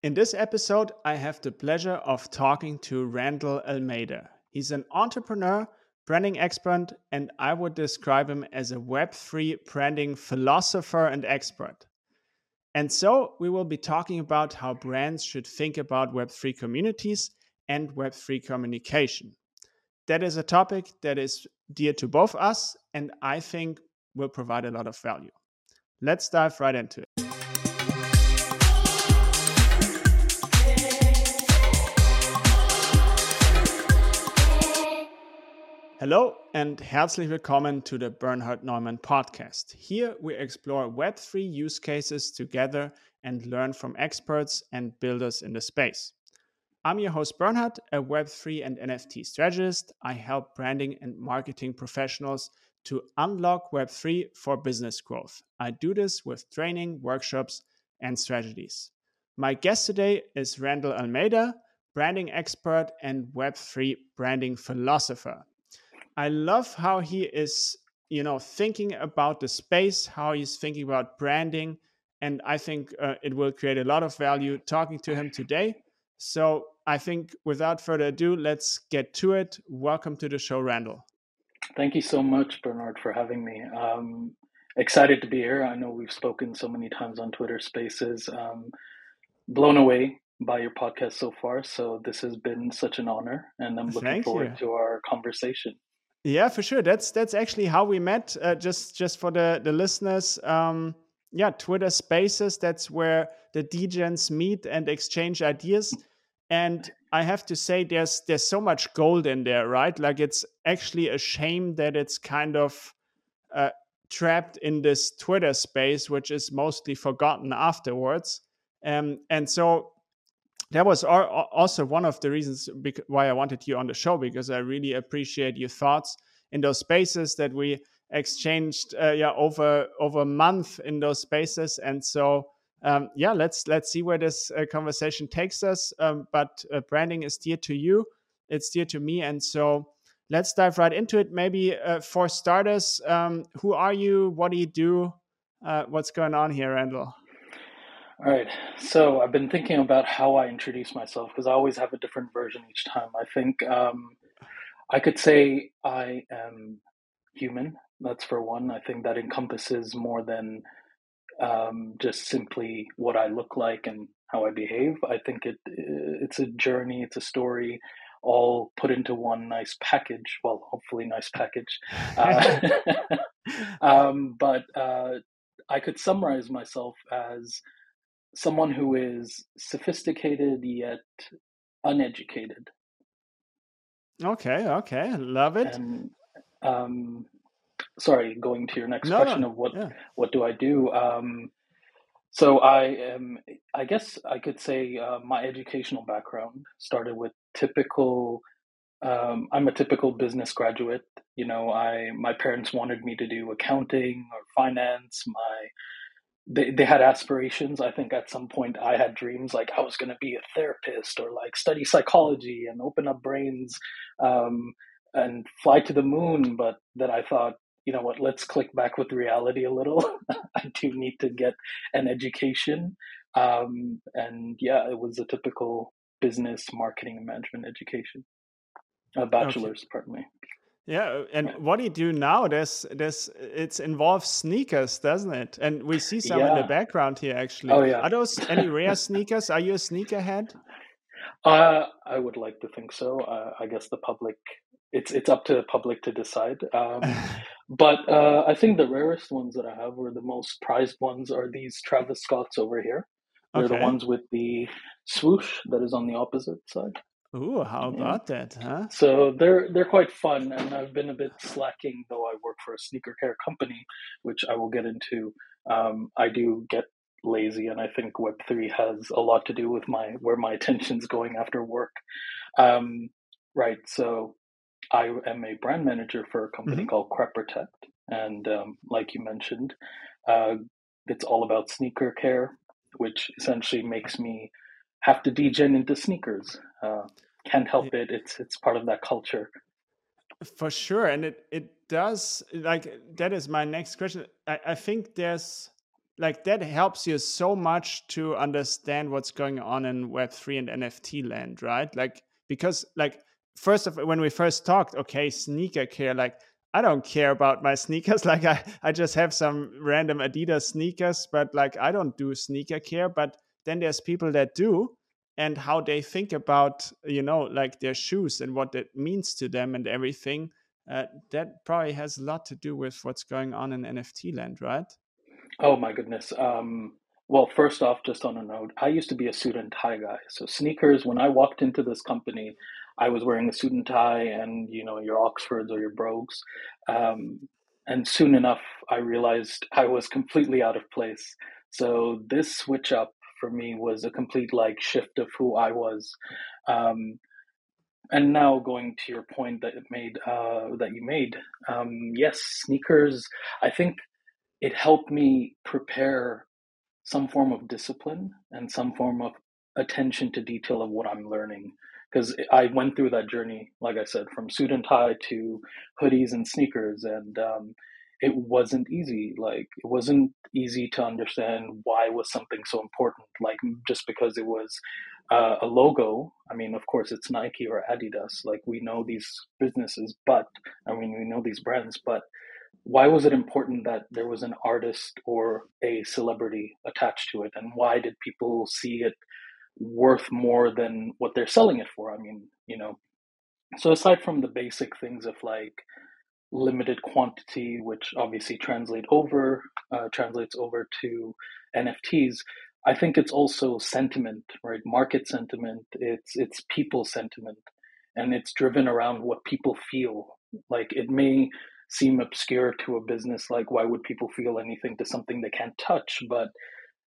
In this episode, I have the pleasure of talking to Randall Almeida. He's an entrepreneur, branding expert, and I would describe him as a Web3 branding philosopher and expert. And so, we will be talking about how brands should think about Web3 communities and Web3 communication. That is a topic that is dear to both us, and I think will provide a lot of value. Let's dive right into it. Hello and herzlich willkommen to the Bernhard Neumann podcast. Here we explore Web3 use cases together and learn from experts and builders in the space. I'm your host, Bernhard, a Web3 and NFT strategist. I help branding and marketing professionals to unlock Web3 for business growth. I do this with training, workshops, and strategies. My guest today is Randall Almeida, branding expert and Web3 branding philosopher. I love how he is, you know, thinking about the space, how he's thinking about branding, and I think uh, it will create a lot of value talking to him today. So I think without further ado, let's get to it. Welcome to the show, Randall. Thank you so much, Bernhard, for having me. Um, excited to be here. I know we've spoken so many times on Twitter Spaces. Um, blown away by your podcast so far. So this has been such an honor, and I'm looking Thank forward you. to our conversation. Yeah, for sure. That's that's actually how we met. Uh, just just for the the listeners. Um, yeah, Twitter Spaces. That's where the DJs meet and exchange ideas. And I have to say, there's there's so much gold in there, right? Like it's actually a shame that it's kind of uh, trapped in this Twitter space, which is mostly forgotten afterwards. Um, and so that was also one of the reasons why I wanted you on the show because I really appreciate your thoughts in those spaces that we exchanged uh, yeah over over a month in those spaces. And so um, yeah let's let's see where this uh, conversation takes us. Um, but uh, branding is dear to you. It's dear to me. And so let's dive right into it. Maybe uh, for starters um, who are you? What do you do? Uh, what's going on here randall all right. So I've been thinking about how I introduce myself because I always have a different version each time. I think um, I could say I am human. That's for one. I think that encompasses more than um, just simply what I look like and how I behave. I think it it's a journey. It's a story, all put into one nice package. Well, hopefully, nice package. Uh, um, but uh, I could summarize myself as someone who is sophisticated yet uneducated. Okay, okay, love it. And, um, sorry, going to your next no, question of what yeah. what do I do? Um, so I am, I guess I could say uh, my educational background started with typical. Um, I'm a typical business graduate. You know, I my parents wanted me to do accounting or finance. My they, they had aspirations. I think at some point I had dreams like I was going to be a therapist or like study psychology and open up brains um, and fly to the moon. But then I thought, you know what, let's click back with reality a little. I do need to get an education. Um, and yeah, it was a typical business, marketing, and management education. A bachelor's, okay. pardon me. Yeah, and what do you do now? There's, there's, it involves sneakers, doesn't it? And we see some yeah. in the background here, actually. Oh yeah. Are those any rare sneakers? Are you a sneakerhead? Uh, I would like to think so. Uh, I guess the public, it's it's up to the public to decide. Um, but uh, I think the rarest ones that I have, or the most prized ones, are these Travis Scotts over here. They're okay. the ones with the swoosh that is on the opposite side. Ooh, how about that, huh? So they're they're quite fun, and I've been a bit slacking though. I work for a sneaker care company, which I will get into. Um, I do get lazy, and I think Web three has a lot to do with my where my attention's going after work. Um, right. So I am a brand manager for a company mm-hmm. called Crep Protect, and um, like you mentioned, uh, it's all about sneaker care, which essentially makes me have to degen into sneakers. Uh, can't help it. It's it's part of that culture. For sure, and it it does like that is my next question. I, I think there's like that helps you so much to understand what's going on in web3 and nft land right like because like first of when we first talked okay sneaker care like i don't care about my sneakers like i i just have some random adidas sneakers but like i don't do sneaker care but then there's people that do and how they think about you know like their shoes and what that means to them and everything uh, that probably has a lot to do with what's going on in nft land right Oh my goodness. Um, well, first off, just on a note, I used to be a suit and tie guy. So sneakers, when I walked into this company, I was wearing a suit and tie and, you know, your Oxfords or your Brogues. Um, and soon enough, I realized I was completely out of place. So this switch up for me was a complete like shift of who I was. Um, and now going to your point that it made uh, that you made, um, yes, sneakers. I think it helped me prepare some form of discipline and some form of attention to detail of what I'm learning. Because I went through that journey, like I said, from suit and tie to hoodies and sneakers, and um, it wasn't easy. Like it wasn't easy to understand why was something so important. Like just because it was uh, a logo. I mean, of course, it's Nike or Adidas. Like we know these businesses, but I mean, we know these brands, but why was it important that there was an artist or a celebrity attached to it and why did people see it worth more than what they're selling it for i mean you know so aside from the basic things of like limited quantity which obviously translate over uh, translates over to nfts i think it's also sentiment right? Market sentiment it's it's people sentiment. And it's driven around what people feel. Like it may seem obscure to a business like why would people feel anything to something they can't touch? But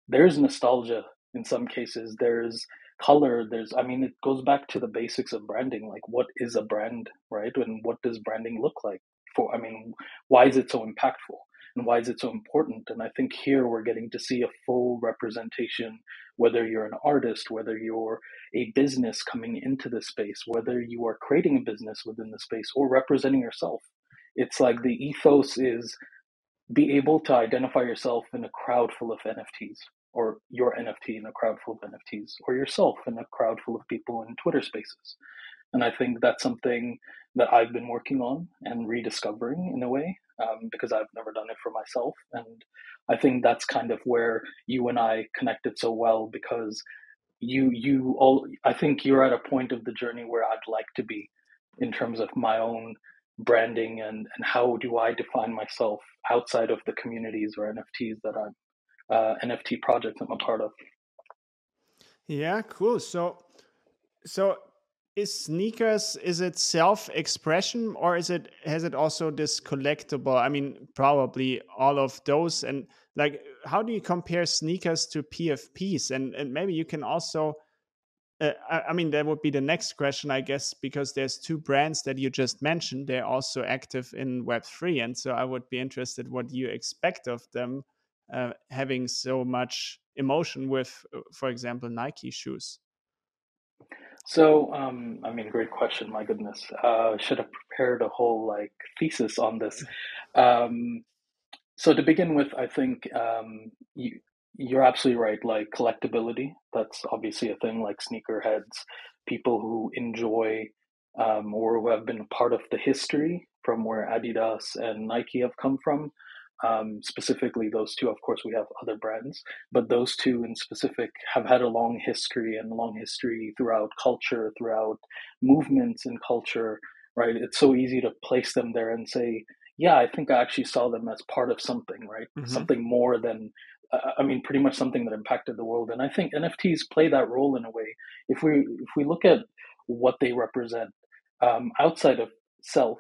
there's nostalgia in some cases. There's color. There's i mean it goes back to the basics of branding. Like what is a brand right? And what does branding look like for i mean why is it so impactful and why is it so important and i think here we're getting to see a full representation whether you're an artist whether you're a business coming into the space whether you are creating a business within the space or representing yourself it's like the ethos is be able to identify yourself in a crowd full of NFTs, or your NFT in a crowd full of NFTs, or yourself in a crowd full of people in Twitter spaces. And I think that's something that I've been working on and rediscovering in a way um, because I've never done it for myself. And I think that's kind of where you and I connected so well because you you all I think you're at a point of the journey where I'd like to be in terms of my own branding and, and how do I define myself outside of the communities or NFTs that I'm uh, NFT projects I'm a part of. Yeah, cool. So, so is sneakers is it self-expression or is it has it also this collectible? I mean, probably all of those. And like, how do you compare sneakers to PFPs? And and maybe you can also uh, I, I, mean, that would be the next question, I guess, because there's two brands that you just mentioned. They're also active in Web3. And so I would be interested what you expect of them uh, having so much emotion with, uh, for example, Nike shoes. So, um, I mean, great question. My goodness, uh, should have prepared a whole like thesis on this. Um, so to begin with, I think um, you, you're absolutely right. Like collectability, that's obviously a thing. Like sneakerheads, people who enjoy um, or who have been part of the history from where Adidas and Nike have come from. Um, specifically, those two. Of course, we have other brands, but those two in specific have had a long history and long history throughout culture, throughout movements in culture. Right? It's so easy to place them there and say, yeah, I think I actually saw them as part of something, right? Mm-hmm. Something more than uh, I mean, pretty much something that impacted the world. And I think NFTs play that role in a way. If we if we look at what they represent um, outside of self,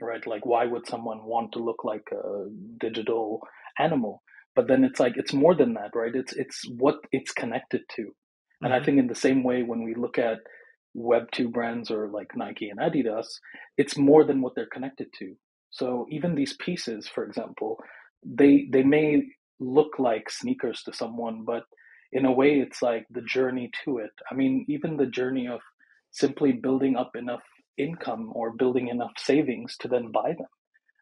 right? Like, why would someone want to look like a digital animal? But then it's like it's more than that, right? It's it's what it's connected to. Mm-hmm. And I mm-hmm. think in the same way, when we look at Web two brands or like Nike and Adidas, it's more than what they're connected to. So even these pieces, for example, they they may look like sneakers to someone, but in a way, it's like the journey to it. I mean, even the journey of simply building up enough income or building enough savings to then buy them.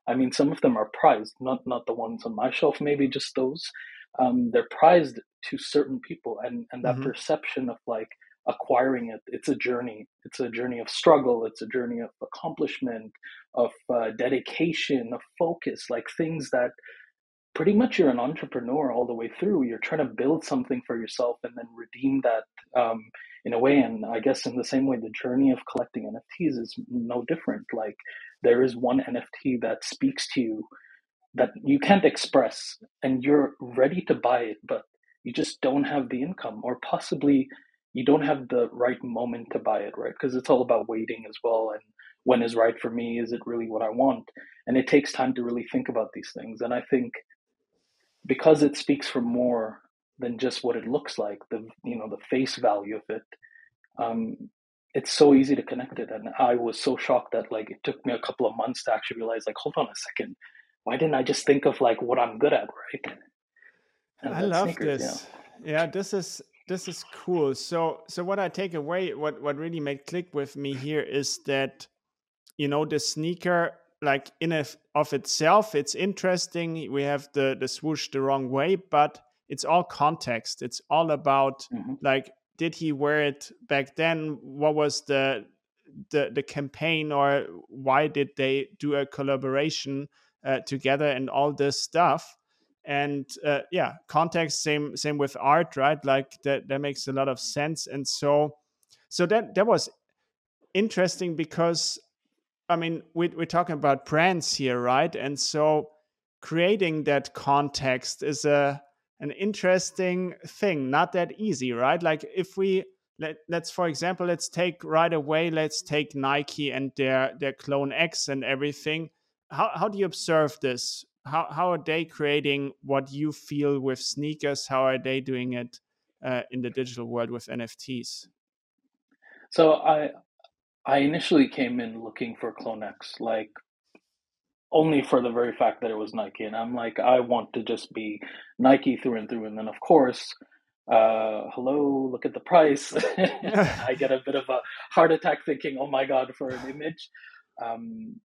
I mean, some of them are prized, not not the ones on my shelf, maybe just those. um, they're prized to certain people and and that mm-hmm. perception of like acquiring it it's a journey it's a journey of struggle it's a journey of accomplishment of uh, dedication of focus like things that pretty much you're an entrepreneur all the way through. You're trying to build something for yourself and then redeem that um, in a way. And i guess in the same way the journey of collecting nfts is no different. Like there is one nft that speaks to you that you can't express and you're ready to buy it but you just don't have the income or possibly you don't have the right moment to buy it right? Because it's all about waiting as well. And when is right for me? Is it really what i want? And it takes time to really think about these things. And i think because it speaks for more than just what it looks like the you know the face value of it um, it's so easy to connect it and i was so shocked that like it took me a couple of months to actually realize like hold on a second why didn't I just think of like what I'm good at, right? And I love sneakers, this. Yeah. yeah, this is this is cool. So so what I take away, what what really made click with me here is that you know the sneaker like in a, of itself it's interesting we have the the swoosh the wrong way but it's all context. It's all about mm-hmm. like did he wear it back then? What was the the the campaign or why did they do a collaboration uh, together and all this stuff? And uh, yeah context same same with art right? Like that that makes a lot of sense. And so so that that was interesting because i mean we, we're talking about brands here right and so creating that context is a an interesting thing not that easy right like if we let, let's for example let's take right away let's take nike and their their clone x and everything how how do you observe this? How how are they creating what you feel with sneakers? How are they doing it uh, in the digital world with NFTs? So I I initially came in looking for CloneX, like only for the very fact that it was Nike, and I'm like, I want to just be Nike through and through. And then of course, uh, hello, look at the price. I get a bit of a heart attack thinking, oh my god, for an image. Um,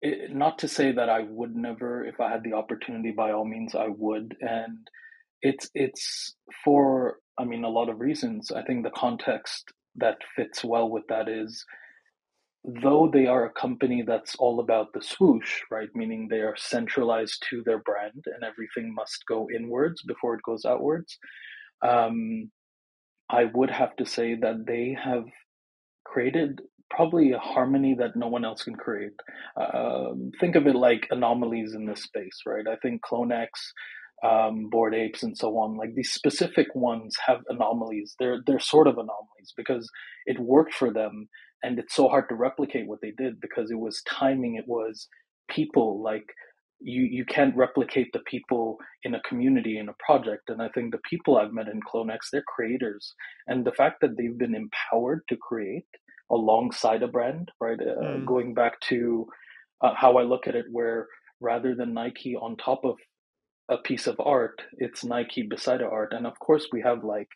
it, not to say that I would never, if I had the opportunity, by all means I would. And it's it's for I mean a lot of reasons. I think the context that fits well with that is though they are a company that's all about the swoosh, right? Meaning they are centralized to their brand and everything must go inwards before it goes outwards. Um, I would have to say that they have created probably a harmony that no one else can create. Um, think of it like anomalies in this space, right? I think CloneX, um, Bored Apes, and so on, like these specific ones have anomalies. They're they're sort of anomalies because it worked for them, and it's so hard to replicate what they did because it was timing. It was people like you you can't replicate the people in a community in a project and i think the people i've met in clonex they're creators and the fact that they've been empowered to create alongside a brand, right? Uh, mm. Going back to uh, how I look at it, where rather than Nike on top of a piece of art, it's Nike beside art. And of course, we have like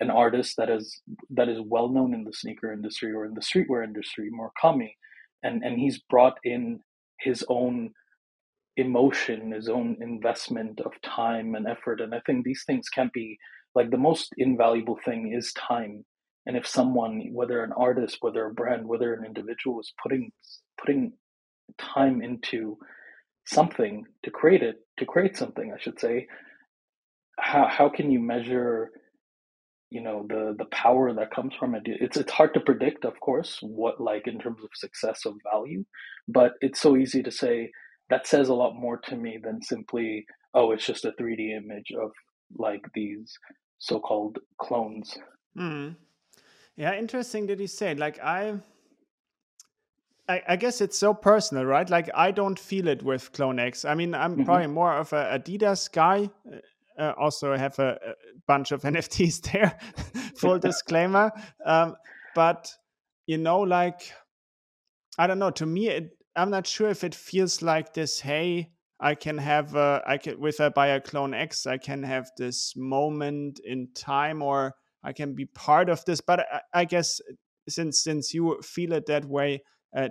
an artist that is that is well known in the sneaker industry or in the streetwear industry, Murakami, and and he's brought in his own emotion, his own investment of time and effort. And I think these things can't be like the most invaluable thing is time and if someone whether an artist whether a brand whether an individual is putting putting time into something to create it to create something i should say how how can you measure you know the the power that comes from it it's it's hard to predict of course what like in terms of success of value but it's so easy to say that says a lot more to me than simply oh it's just a 3d image of like these so-called clones mm. Yeah, interesting that you say. Like I, I, I, guess it's so personal, right? Like I don't feel it with CloneX. I mean, I'm mm-hmm. probably more of a Adidas guy. Uh, uh also, have a, a, bunch of NFTs there. Full disclaimer. Um, but you know, like I don't know. To me, it, I'm not sure if it feels like this. Hey, I can have a, I can with a buy a clone X. I can have this moment in time or I can be part of this. But I, I guess since since you feel it that way,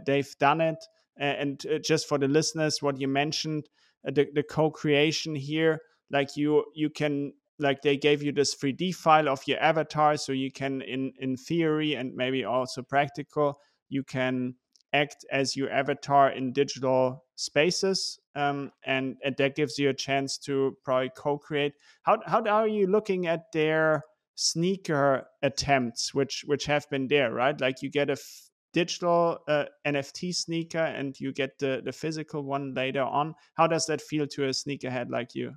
they've done it. And uh, just for the listeners, what you mentioned, uh, the, the co-creation here, like you you can like they gave you this 3d file of your avatar so you can in in theory and maybe also practical you can act as your avatar in digital spaces um, and, and that gives you a chance to probably co-create how, how are you looking at their sneaker attempts which which have been there right like you get a f- digital uh, nft sneaker and you get the the physical one later on. How does that feel to a sneakerhead like you?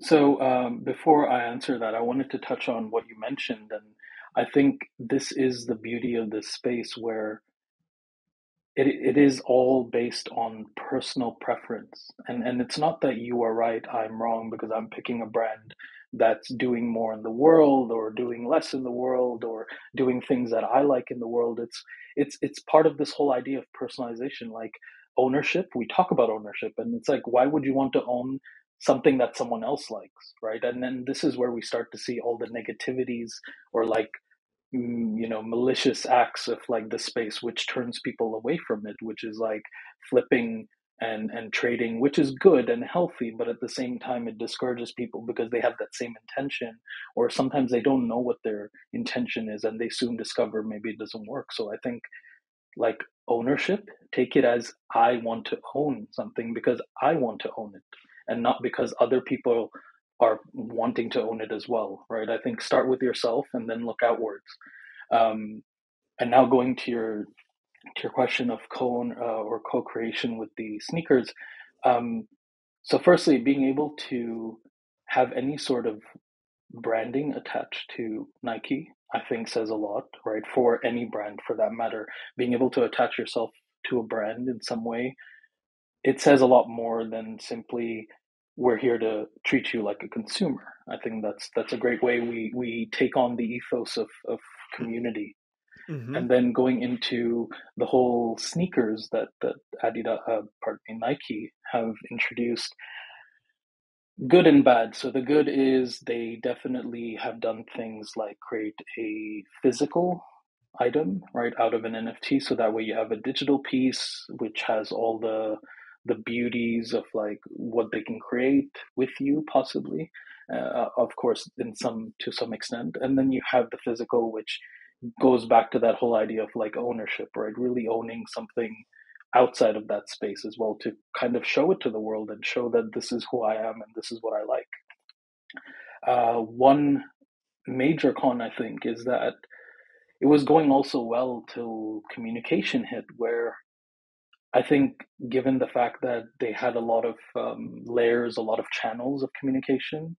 So um, before i answer that i wanted to touch on what you mentioned and i think this is the beauty of this space where it, it is all based on personal preference. And and it's not that you are right i'm wrong because i'm picking a brand that's doing more in the world or doing less in the world or doing things that i like in the world. It's it's it's part of this whole idea of personalization like ownership. We talk about ownership and it's like why would you want to own something that someone else likes right? And then this is where we start to see all the negativities or like Mm, you know malicious acts of like the space which turns people away from it which is like flipping and and trading which is good and healthy but at the same time it discourages people because they have that same intention or sometimes they don't know what their intention is and they soon discover maybe it doesn't work so i think like ownership take it as i want to own something because i want to own it and not because other people are wanting to own it as well, right? I think start with yourself and then look outwards. Um, and now going to your to your question of co uh, or co-creation with the sneakers. Um, so, firstly, being able to have any sort of branding attached to Nike, I think says a lot, right? For any brand, for that matter, being able to attach yourself to a brand in some way, it says a lot more than simply we're here to treat you like a consumer. I think that's that's a great way we we take on the ethos of of community. Mm-hmm. And then going into the whole sneakers that that Adidas, uh, pardon me, Nike have introduced, good and bad. So the good is they definitely have done things like create a physical item right out of an NFT, so that way you have a digital piece which has all the the beauties of like what they can create with you possibly uh, of course in some to some extent and then you have the physical which goes back to that whole idea of like ownership right? Really owning something outside of that space as well to kind of show it to the world and show that this is who i am and this is what i like. Uh, one major con i think is that it was going also well till communication hit where I think, given the fact that they had a lot of um, layers, a lot of channels of communication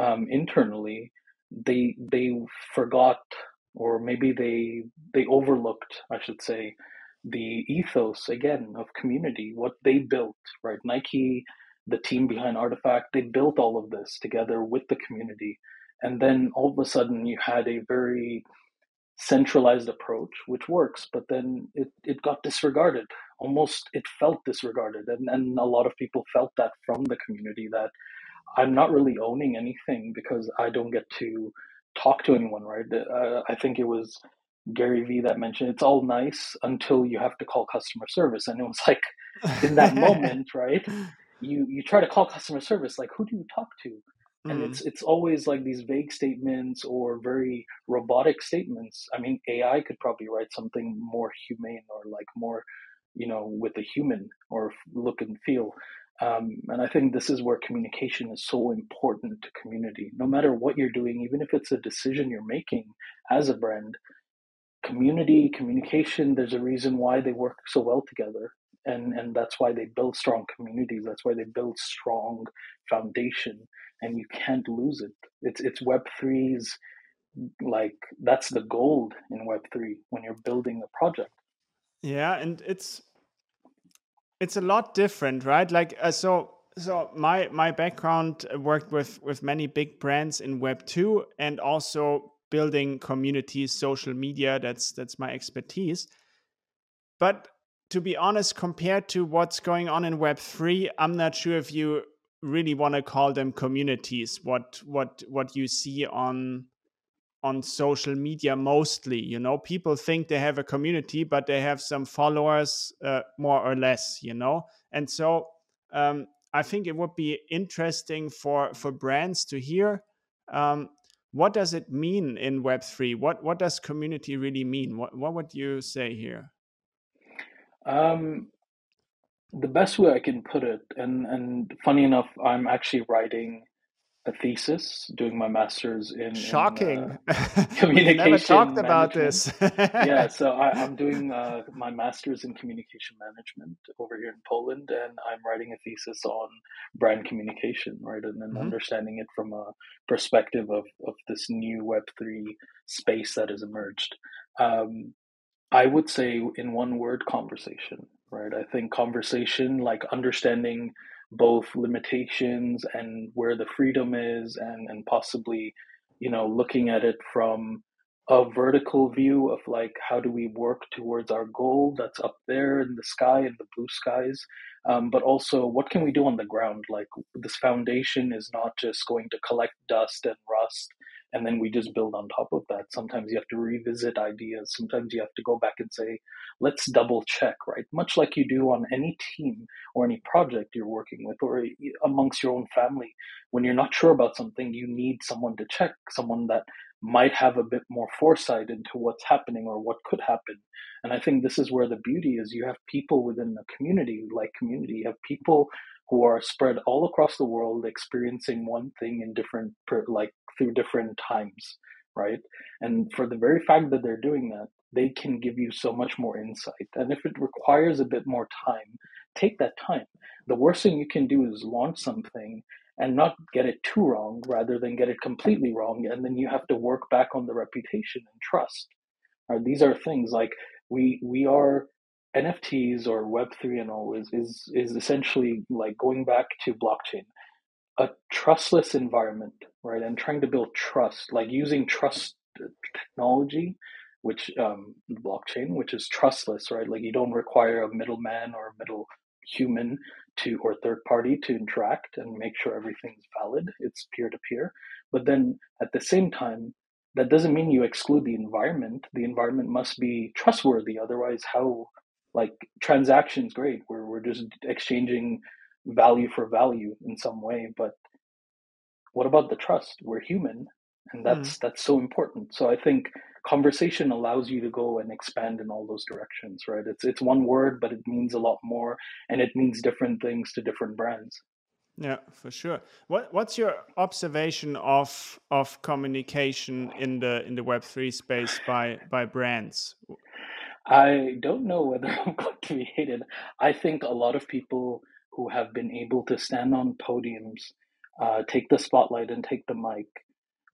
um, internally, they they forgot, or maybe they they overlooked, I should say, the ethos again of community, what they built. Right, Nike, the team behind RTFKT, they built all of this together with the community, and then all of a sudden you had a very centralized approach, which works, but then it, it got disregarded. Almost it felt disregarded. And, and a lot of people felt that from the community that I'm not really owning anything because I don't get to talk to anyone, right? Uh, I think it was Gary Vee that mentioned it's all nice until you have to call customer service. And it was like in that moment, right? You you try to call customer service, like who do you talk to? and mm. it's it's always like these vague statements or very robotic statements i mean ai could probably write something more humane or like more you know with a human or look and feel um, and i think this is where communication is so important to community no matter what you're doing even if it's a decision you're making as a brand community communication there's a reason why they work so well together and and that's why they build strong communities that's why they build strong foundation and you can't lose it. It's it's Web 3's like that's the gold in Web three when you're building a project. Yeah, and it's it's a lot different, right? Like uh, so so my my background worked with with many big brands in Web two and also building communities, social media. That's that's my expertise. But to be honest, compared to what's going on in Web three, I'm not sure if you really want to call them communities what what what you see on on social media mostly you know people think they have a community but they have some followers uh, more or less you know and so um, I think it would be interesting for for brands to hear um, what does it mean in Web three. What what does community really mean? What what would you say here? Um, the best way I can put it, and and funny enough, I'm actually writing a thesis, doing my master's in shocking in, uh, communication. never talked about this. yeah, so I, am doing uh, my master's in communication management over here in Poland, and I'm writing a thesis on brand communication, right, and then mm-hmm. understanding it from a perspective of of this new Web three space that has emerged. Um, I would say, in one word, conversation. Right. I think conversation, like understanding both limitations and where the freedom is and and possibly you know looking at it from a vertical view of like how do we work towards our goal that's up there in the sky in the blue skies. Um, but also what can we do on the ground? Like this foundation is not just going to collect dust and rust and then we just build on top of that. Sometimes you have to revisit ideas. Sometimes you have to go back and say let's double check right? Much like you do on any team or any project you're working with or amongst your own family. When you're not sure about something you need someone to check someone that might have a bit more foresight into what's happening or what could happen. And i think this is where the beauty is. You have people within a community like community. You have people who are spread all across the world experiencing one thing in different like through different times, right? And for the very fact that they're doing that, they can give you so much more insight. And if it requires a bit more time, take that time. The worst thing you can do is launch something and not get it too wrong rather than get it completely wrong. And then you have to work back on the reputation and trust. Right? These are things like we we are NFTs or Web3 and all is, is is essentially like going back to blockchain a trustless environment, right? And trying to build trust, like using trust technology, which um, blockchain, which is trustless, right? Like you don't require a middleman or a middle human to or third party to interact and make sure everything's valid. It's peer to peer. But then at the same time, that doesn't mean you exclude the environment. The environment must be trustworthy. Otherwise, how like transactions great where we're just exchanging value for value in some way but what about the trust? We're human and that's mm. that's so important. So i think conversation allows you to go and expand in all those directions right? It's it's one word but it means a lot more and it means different things to different brands. Yeah for sure. What what's your observation of of communication in the in the web3 space by by brands? I don't know whether i'm going to be hated. I think a lot of people who have been able to stand on podiums, uh, take the spotlight, and take the mic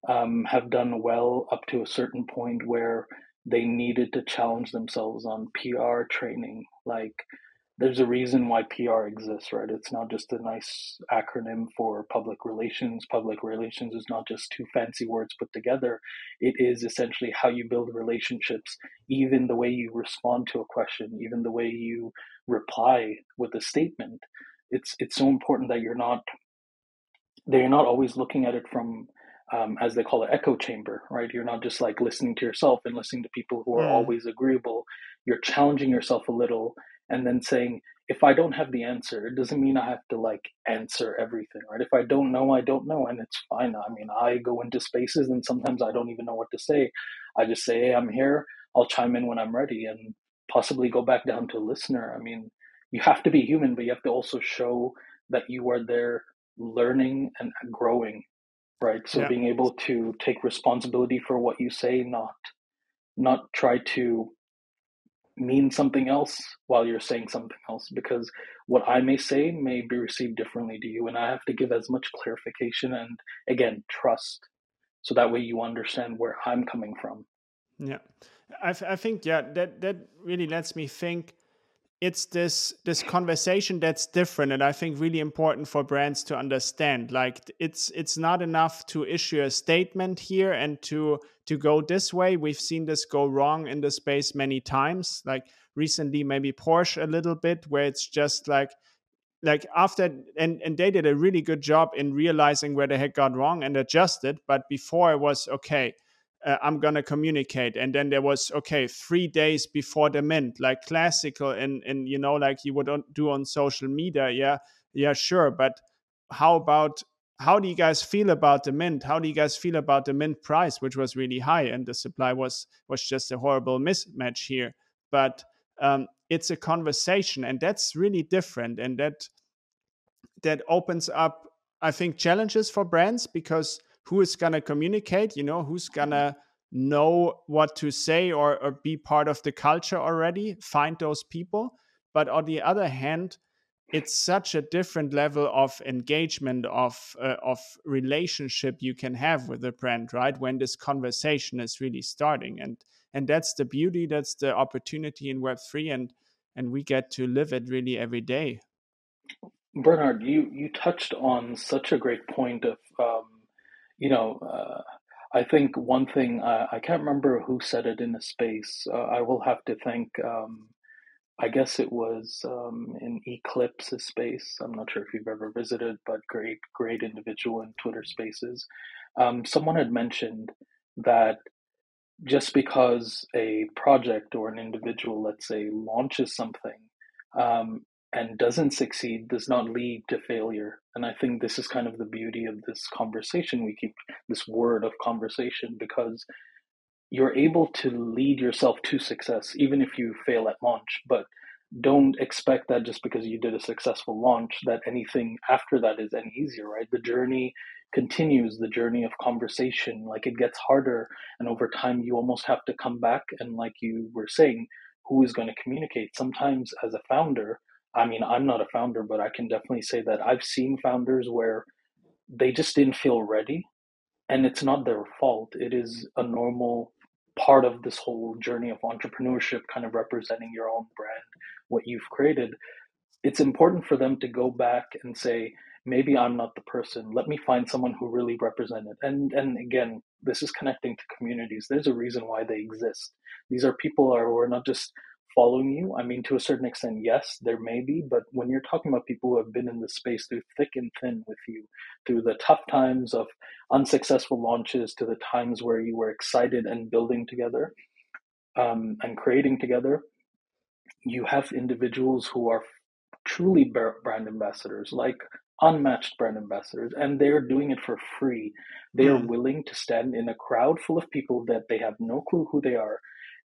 um, have done well up to a certain point where they needed to challenge themselves on PR training. Like, there's a reason why PR exists, right? It's not just a nice acronym for public relations. Public relations is not just two fancy words put together. It is essentially how you build relationships, even the way you respond to a question, even the way you reply with a statement it's it's so important that you're not that you're not always looking at it from um, as they call it echo chamber right you're not just like listening to yourself and listening to people who are mm. always agreeable you're challenging yourself a little and then saying if i don't have the answer it doesn't mean i have to like answer everything right? If i don't know i don't know and it's fine. I mean i go into spaces and sometimes i don't even know what to say. I just say hey i'm here. I'll chime in when i'm ready and possibly go back down to a listener. I mean you have to be human, but you have to also show that you are there learning and growing, right? So yeah. being able to take responsibility for what you say, not not try to mean something else while you're saying something else because what I may say may be received differently to you and I have to give as much clarification and again trust so that way you understand where I'm coming from. Yeah. I, I think yeah that that really lets me think it's this this conversation that's different and i think really important for brands to understand. Like it's it's not enough to issue a statement here and to to go this way. We've seen this go wrong in the space many times. Like recently maybe porsche a little bit where it's just like like after and and they did a really good job in realizing where they had gone wrong and adjusted but before it was okay uh, I'm gonna communicate. And then there was okay, three days before the mint, like classical, and and you know, like you would do on social media. Yeah, yeah sure but how about how do you guys feel about the mint how do you guys feel about the mint price which was really high and the supply was was just a horrible mismatch here but um, it's a conversation and that's really different and that that opens up i think challenges for brands because who is going to communicate you know who's going to know what to say or, or be part of the culture already find those people. But on the other hand it's such a different level of engagement of uh, of relationship you can have with a brand right when this conversation is really starting. And and that's the beauty that's the opportunity in web3 and and we get to live it really every day. Bernhard you you touched on such a great point of um, you know uh, i think one thing uh, i can't remember who said it in a space uh, i will have to thank um, I guess it was um, in Eclipse space. I'm not sure if you've ever visited, but great, great individual in Twitter Spaces. Um, someone had mentioned that just because a project or an individual, let's say, launches something um, and doesn't succeed, does not lead to failure. And I think this is kind of the beauty of this conversation. We keep this word of conversation because you're able to lead yourself to success even if you fail at launch. But don't expect that just because you did a successful launch that anything after that is any easier right? The journey continues. The journey of conversation like it gets harder. And over time you almost have to come back and like you were saying who is going to communicate? Sometimes as a founder i mean i'm not a founder but i can definitely say that i've seen founders where they just didn't feel ready and it's not their fault it is a normal part of this whole journey of entrepreneurship, kind of representing your own brand, what you've created, it's important for them to go back and say, maybe I'm not the person. Let me find someone who really represented. And and again, this is connecting to communities. There's a reason why they exist. These are people who are not just following you. I mean, to a certain extent, yes, there may be, but when you're talking about people who have been in the space through thick and thin with you, through the tough times of unsuccessful launches to the times where you were excited and building together um, and creating together, you have individuals who are truly brand ambassadors, like unmatched brand ambassadors, and they're doing it for free. They are willing to stand in a crowd full of people that they have no clue who they are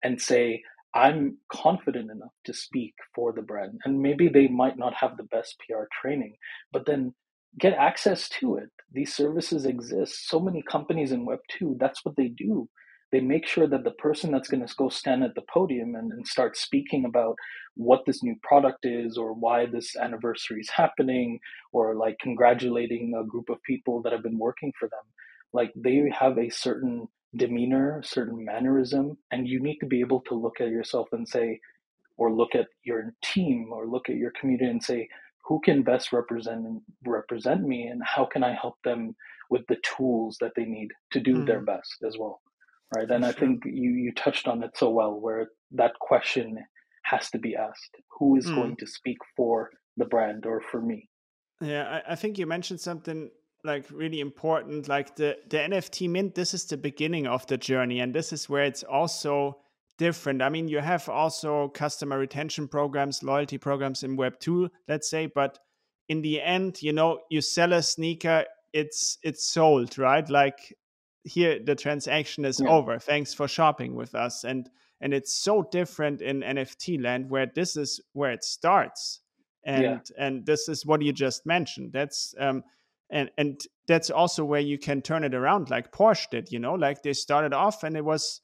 and say, I'm confident enough to speak for the brand. And maybe they might not have the best PR training, but then get access to it. These services exist. So many companies in Web2, that's what they do. They make sure that the person that's going to go stand at the podium and, and start speaking about what this new product is or why this anniversary is happening or like congratulating a group of people that have been working for them. Like they have a certain demeanor, certain mannerism, and you need to be able to look at yourself and say, or look at your team, or look at your community and say, who can best represent represent me, and how can I help them with the tools that they need to do mm-hmm. their best as well, right? And. I think you you touched on it so well, where that question has to be asked: Who is mm. going to speak for the brand or for me? Yeah, I, I think you mentioned something like really important like the the nft mint this is the beginning of the journey and this is where it's also different. I mean you have also customer retention programs loyalty programs in web 2 let's say but in the end you know you sell a sneaker it's it's sold right? Like here the transaction is yeah. over. Thanks for shopping with us. And and it's so different in nft land where this is where it starts. And yeah. and this is what you just mentioned. That's um and and that's also where you can turn it around like porsche did you know like they started off and it was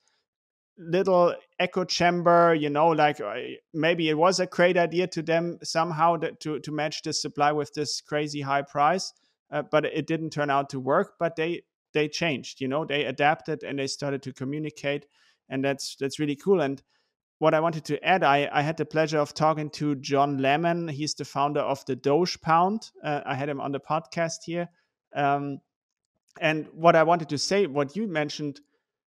little echo chamber you know like uh, maybe it was a great idea to them somehow to to match the supply with this crazy high price uh, but it didn't turn out to work but they they changed you know they adapted and they started to communicate and that's that's really cool. And what I wanted to add, I, I had the pleasure of talking to John Lemon. He's the founder of the Doge Pound. Uh, I had him on the podcast here. Um, and what I wanted to say, what you mentioned,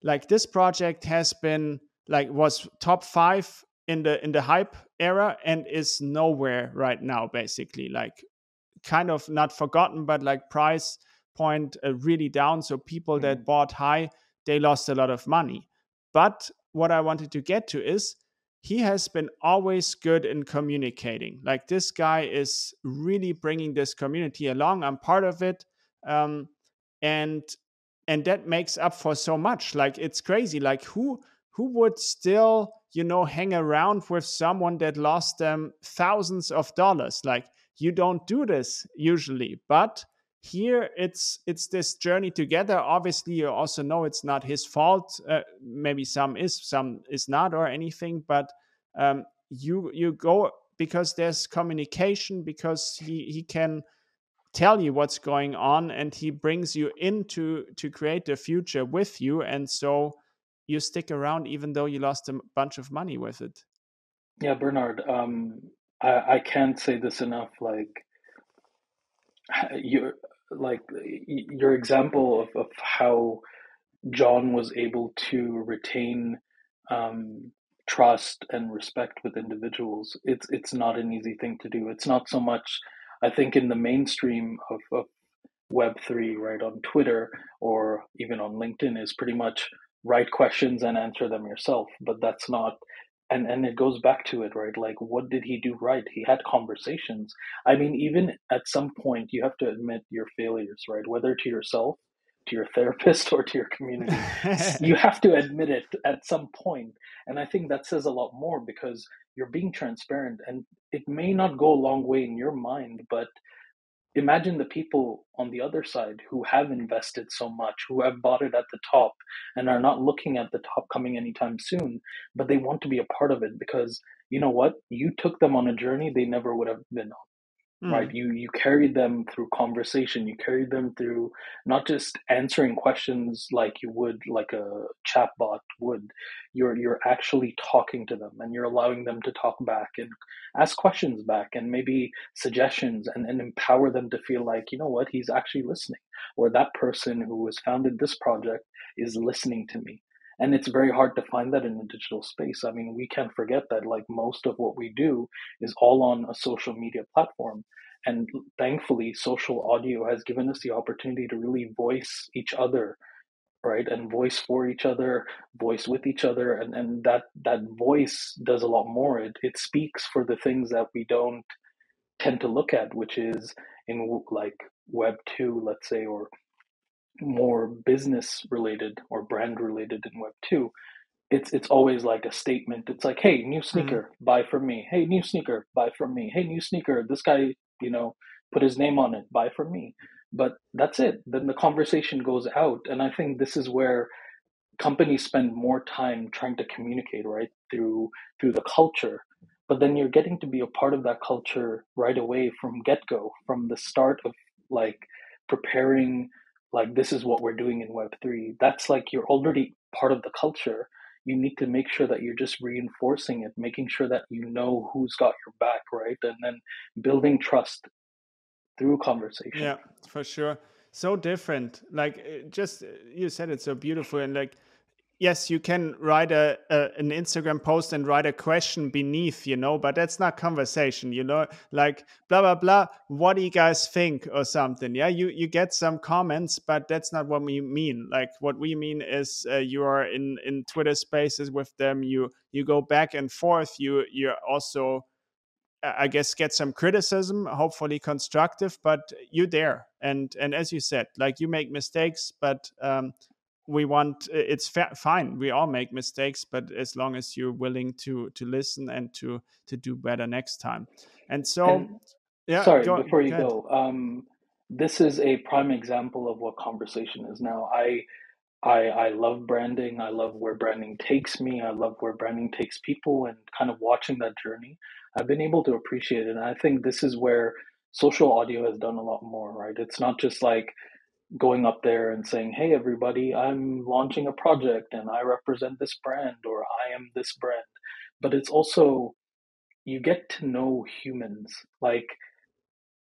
like this project has been like was top five in the in the hype era and is nowhere right now, basically. Like kind of not forgotten, but like price point uh, really down. So people mm-hmm. that bought high, they lost a lot of money. But what I wanted to get to is he has been always good in communicating. Like this guy is really bringing this community along. I'm part of it, um, and and that makes up for so much. Like it's crazy. Like who who would still you know hang around with someone that lost them thousands of dollars? Like you don't do this usually, but here it's it's this journey together. Obviously you also know it's not his fault. Uh, maybe some is some is not or anything but um, you you go because there's communication because he he can tell you what's going on and he brings you into to create the future with you. And so you stick around even though you lost a bunch of money with it. Yeah Bernhard um, I, I can't say this enough like you like your example of, of how John was able to retain um, trust and respect with individuals. It's it's not an easy thing to do. It's not so much, I think, in the mainstream of, of Web three, right on Twitter or even on LinkedIn, is pretty much write questions and answer them yourself. But that's not and and it goes back to it right? Like what did he do right? He had conversations. I mean even at some point you have to admit your failures right? Whether to yourself to your therapist or to your community you have to admit it at some point. And i think that says a lot more because you're being transparent and it may not go a long way in your mind but imagine the people on the other side who have invested so much, who have bought it at the top and are not looking at the top coming anytime soon, but they want to be a part of it because you know what? You took them on a journey they never would have been on mm. right? You you carried them through conversation. You carried them through not just answering questions like you would like a chatbot would. You're you're actually talking to them and you're allowing them to talk back and ask questions back and maybe suggestions and, and empower them to feel like you know what? He's actually listening. Or that person who has founded this project is listening to me and it's very hard to find that in the digital space. I mean we can't forget that like most of what we do is all on a social media platform. And thankfully social audio has given us the opportunity to really voice each other right? And voice for each other voice with each other. And, and that that voice does a lot more. It, it speaks for the things that we don't tend to look at which is in like web 2 let's say or more business related or brand related in Web two, it's it's always like a statement. It's like, hey, new mm-hmm. sneaker, mm-hmm. buy from me. Hey, new sneaker, buy from me. Hey, new sneaker, this guy, you know, put his name on it, buy from me. But that's it. Then the conversation goes out, and I think this is where companies spend more time trying to communicate right through through the culture but then you're getting to be a part of that culture right away from get go from the start of like preparing like this is what we're doing in web3 that's like you're already part of the culture. You need to make sure that you're just reinforcing it making sure that you know who's got your back right? And then building trust through conversation. Yeah for sure. So different. Like eh, just eh, you said it so beautiful and like yes you can write a, a, an instagram post and write a question beneath you know but that's not conversation you know like blah blah blah what do you guys think or something yeah you you get some comments but that's not what we mean like what we mean is uh, you are in in twitter spaces with them you you go back and forth you you're also I guess get some criticism, hopefully constructive, but you're there. And and as you said, like you make mistakes, but um, we want it's fa- fine we all make mistakes but as long as you're willing to to listen and to to do better next time and so and, yeah sorry go, before you go, go um this is a prime example of what conversation is now i I, I love branding. I love where branding takes me. I love where branding takes people and kind of watching that journey. I've been able to appreciate it. And I think this is where social audio has done a lot more, right? It's not just like going up there and saying, "Hey, everybody, I'm launching a project and I represent this brand or I am this brand," but it's also you get to know humans. Like,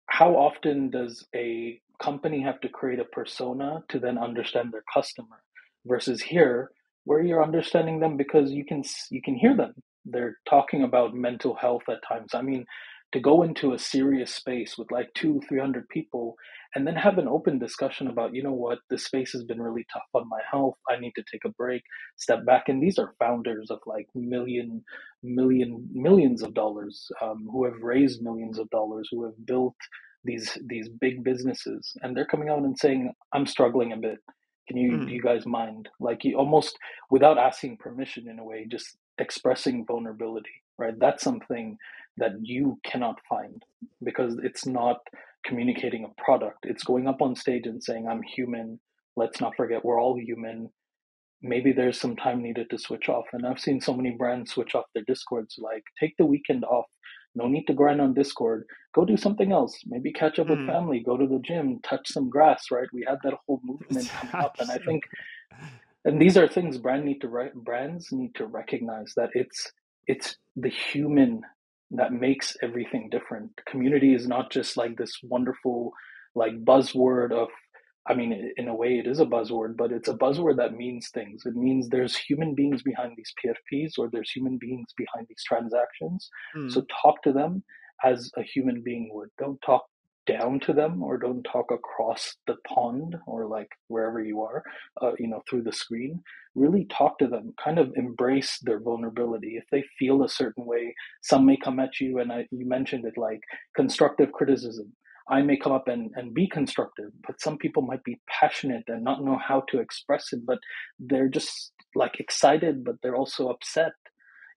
how often does a company have to create a persona to then understand their customer? Versus here, where you're understanding them because you can you can hear them. They're talking about mental health at times. I mean, to go into a serious space with like two, three hundred people and then have an open discussion about you know what this space has been really tough on my health i need to take a break step back and these are founders of like million million millions of dollars um, who have raised millions of dollars who have built these these big businesses and they're coming out and saying i'm struggling a bit. Can you mm. do you guys mind? Like you almost without asking permission in a way just expressing vulnerability right? That's something that you cannot find because it's not communicating a product. It's going up on stage and saying, I'm human. Let's not forget we're all human. Maybe there's some time needed to switch off. And I've seen so many brands switch off their discords, like take the weekend off. No need to grind on Discord. Go do something else. Maybe catch up mm. with family, go to the gym, touch some grass, right? We had that whole movement come up. And I think and these are things brand need to brands need to recognize that it's it's the human that makes everything different. Community is not just like this wonderful like buzzword of I mean in a way it is a buzzword, but it's a buzzword that means things. It means there's human beings behind these PFPs or there's human beings behind these transactions. Mm. So talk to them as a human being would. Don't talk down to them or don't talk across the pond or like wherever you are uh, you know through the screen. Really talk to them kind of embrace their vulnerability. If they feel a certain way some may come at you and I, you mentioned it like constructive criticism. I may come up and, and be constructive but some people might be passionate and not know how to express it but they're just like excited but they're also upset.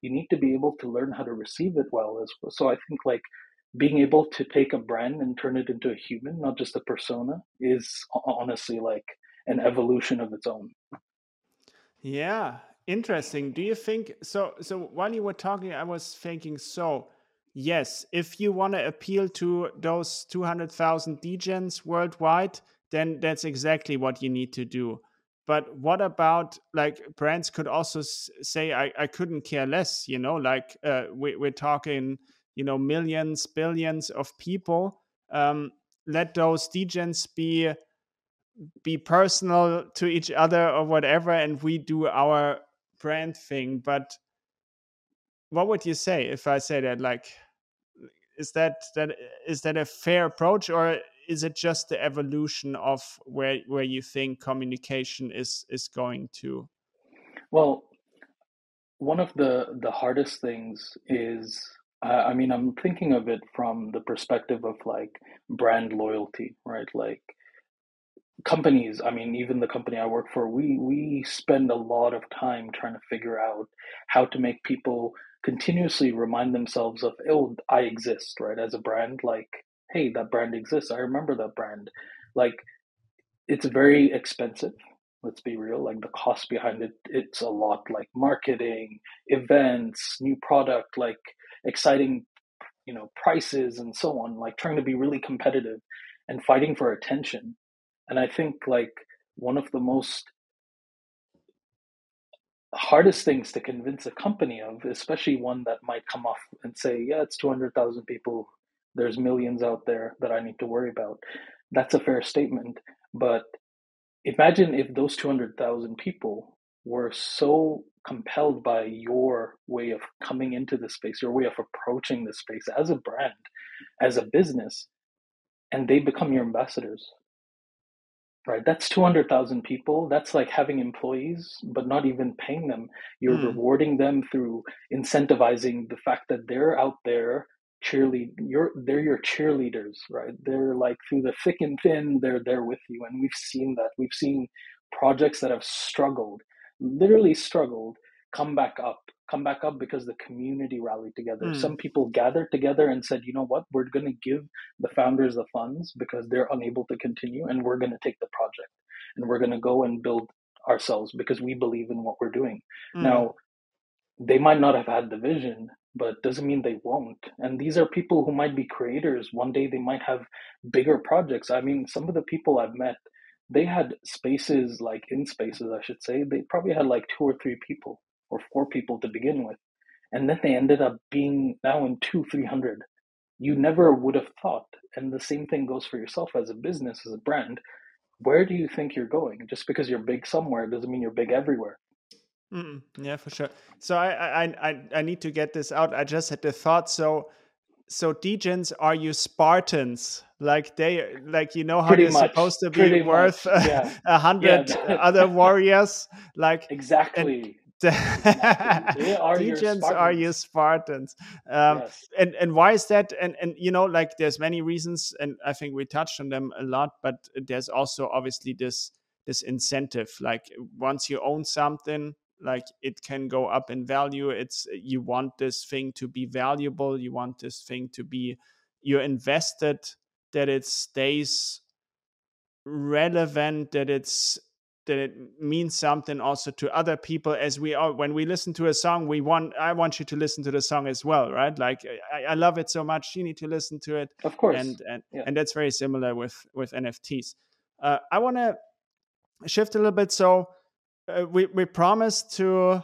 You need to be able to learn how to receive it well as well. So i think like being able to take a brand and turn it into a human, not just a persona, is honestly like an evolution of its own. Yeah, interesting. Do you think so? So while you were talking, I was thinking so. Yes, if you want to appeal to those 200,000 degens worldwide, then that's exactly what you need to do. But what about like brands could also say, I, I couldn't care less, you know, like uh, we, we're talking you know millions billions of people um, let those degens be be personal to each other or whatever and we do our brand thing. But what would you say if i say that like is that that is that a fair approach or is it just the evolution of where where you think communication is is going to? Well one of the the hardest things is I mean, I'm thinking of it from the perspective of like brand loyalty, right? Like companies, I mean, even the company I work for, we we spend a lot of time trying to figure out how to make people continuously remind themselves of, oh, I exist, right? As a brand, like, hey, that brand exists. I remember that brand. Like, it's very expensive. Let's be real. Like the cost behind it, it's a lot. Like marketing, events, new product, like exciting you know prices and so on like trying to be really competitive and fighting for attention. And i think like one of the most hardest things to convince a company of especially one that might come off and say yeah it's 200,000 people. There's millions out there that i need to worry about. That's a fair statement. But imagine if those 200,000 people were so compelled by your way of coming into the space, your way of approaching the space as a brand, as a business, and they become your ambassadors. Right? That's 200,000 people. That's like having employees, but not even paying them. You're mm. rewarding them through incentivizing the fact that they're out there cheerlead you're they're your cheerleaders right they're like through the thick and thin they're there with you and we've seen that we've seen projects that have struggled literally struggled come back up come back up because the community rallied together. Mm. some people gathered together and said you know what? We're going to give the founders the funds because they're unable to continue and we're going to take the project and we're going to go and build ourselves because we believe in what we're doing. Mm. now they might not have had the vision but doesn't mean they won't. And these are people who might be creators. One day they might have bigger projects. I mean some of the people i've met they had spaces like in spaces, I should say. They probably had like two or three people or four people to begin with. And then they ended up being now in two, 300. You never would have thought. And the same thing goes for yourself as a business, as a brand. Where do you think you're going? Just because you're big somewhere doesn't mean you're big everywhere. Mm-mm. yeah, for sure. So I, I I I need to get this out. I just had the thought. So so degens are you Spartans like they like you know how pretty they're much, supposed to be worth a yeah. hundred yeah. other warriors like exactly they are Degens are you Spartans. Um, yes. And and why is that? And and you know, like there's many reasons, and I think we touched on them a lot. But there's also obviously this this incentive. Like once you own something, like it can go up in value. It's you want this thing to be valuable. You want this thing to be you're invested that it stays relevant that it's that it means something also to other people. As we are when we listen to a song we want i want you to listen to the song as well right? Like i, I love it so much you need to listen to it. Of course. And and, yeah. and that's very similar with with nfts uh, i want to shift a little bit. So uh, we we promised to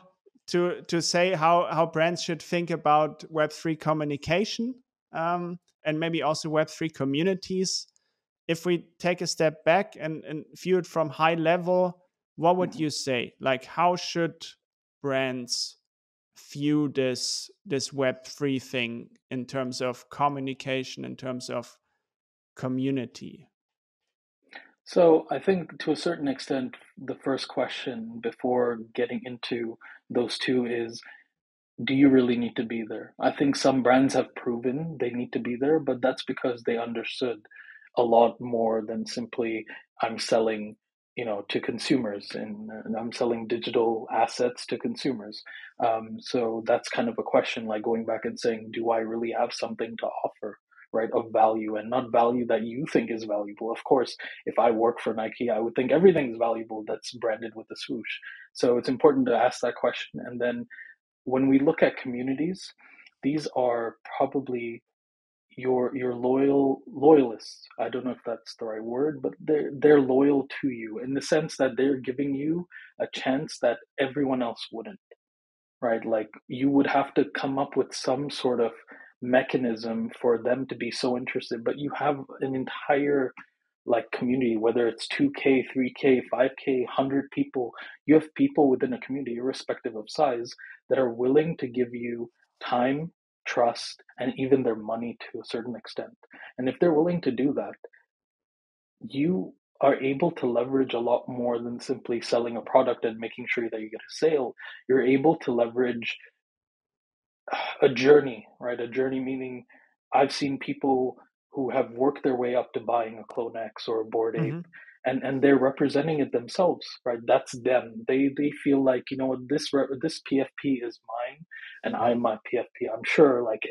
to to say how how brands should think about web3 communication um, and maybe also web3 communities if we take a step back and, and view it from high level, what would mm-hmm. you say? Like, how should brands view this this Web three thing in terms of communication, in terms of community? So I think to a certain extent, the first question before getting into those two is do you really need to be there? I think some brands have proven they need to be there, but that's because they understood a lot more than simply I'm selling, you know, to consumers and, and I'm selling digital assets to consumers. Um, so that's kind of a question, like going back and saying, do I really have something to offer? right of value and not value that you think is valuable of course if i work for nike i would think everything's valuable that's branded with the swoosh so it's important to ask that question and then when we look at communities these are probably your your loyal loyalists. I don't know if that's the right word, but they're they're loyal to you in the sense that they're giving you a chance that everyone else wouldn't. Right? Like you would have to come up with some sort of mechanism for them to be so interested, but you have an entire like community, whether it's 2K, 3K, 5K, 100 people, you have people within a community, irrespective of size, that are willing to give you time, trust, and even their money to a certain extent. And if they're willing to do that, you are able to leverage a lot more than simply selling a product and making sure that you get a sale. You're able to leverage a journey, right? A journey meaning I've seen people who have worked their way up to buying a CloneX or a Ape. Mm-hmm. and and they're representing it themselves right? That's them. They they feel like you know this this pfp is mine and i'm my pfp i'm sure like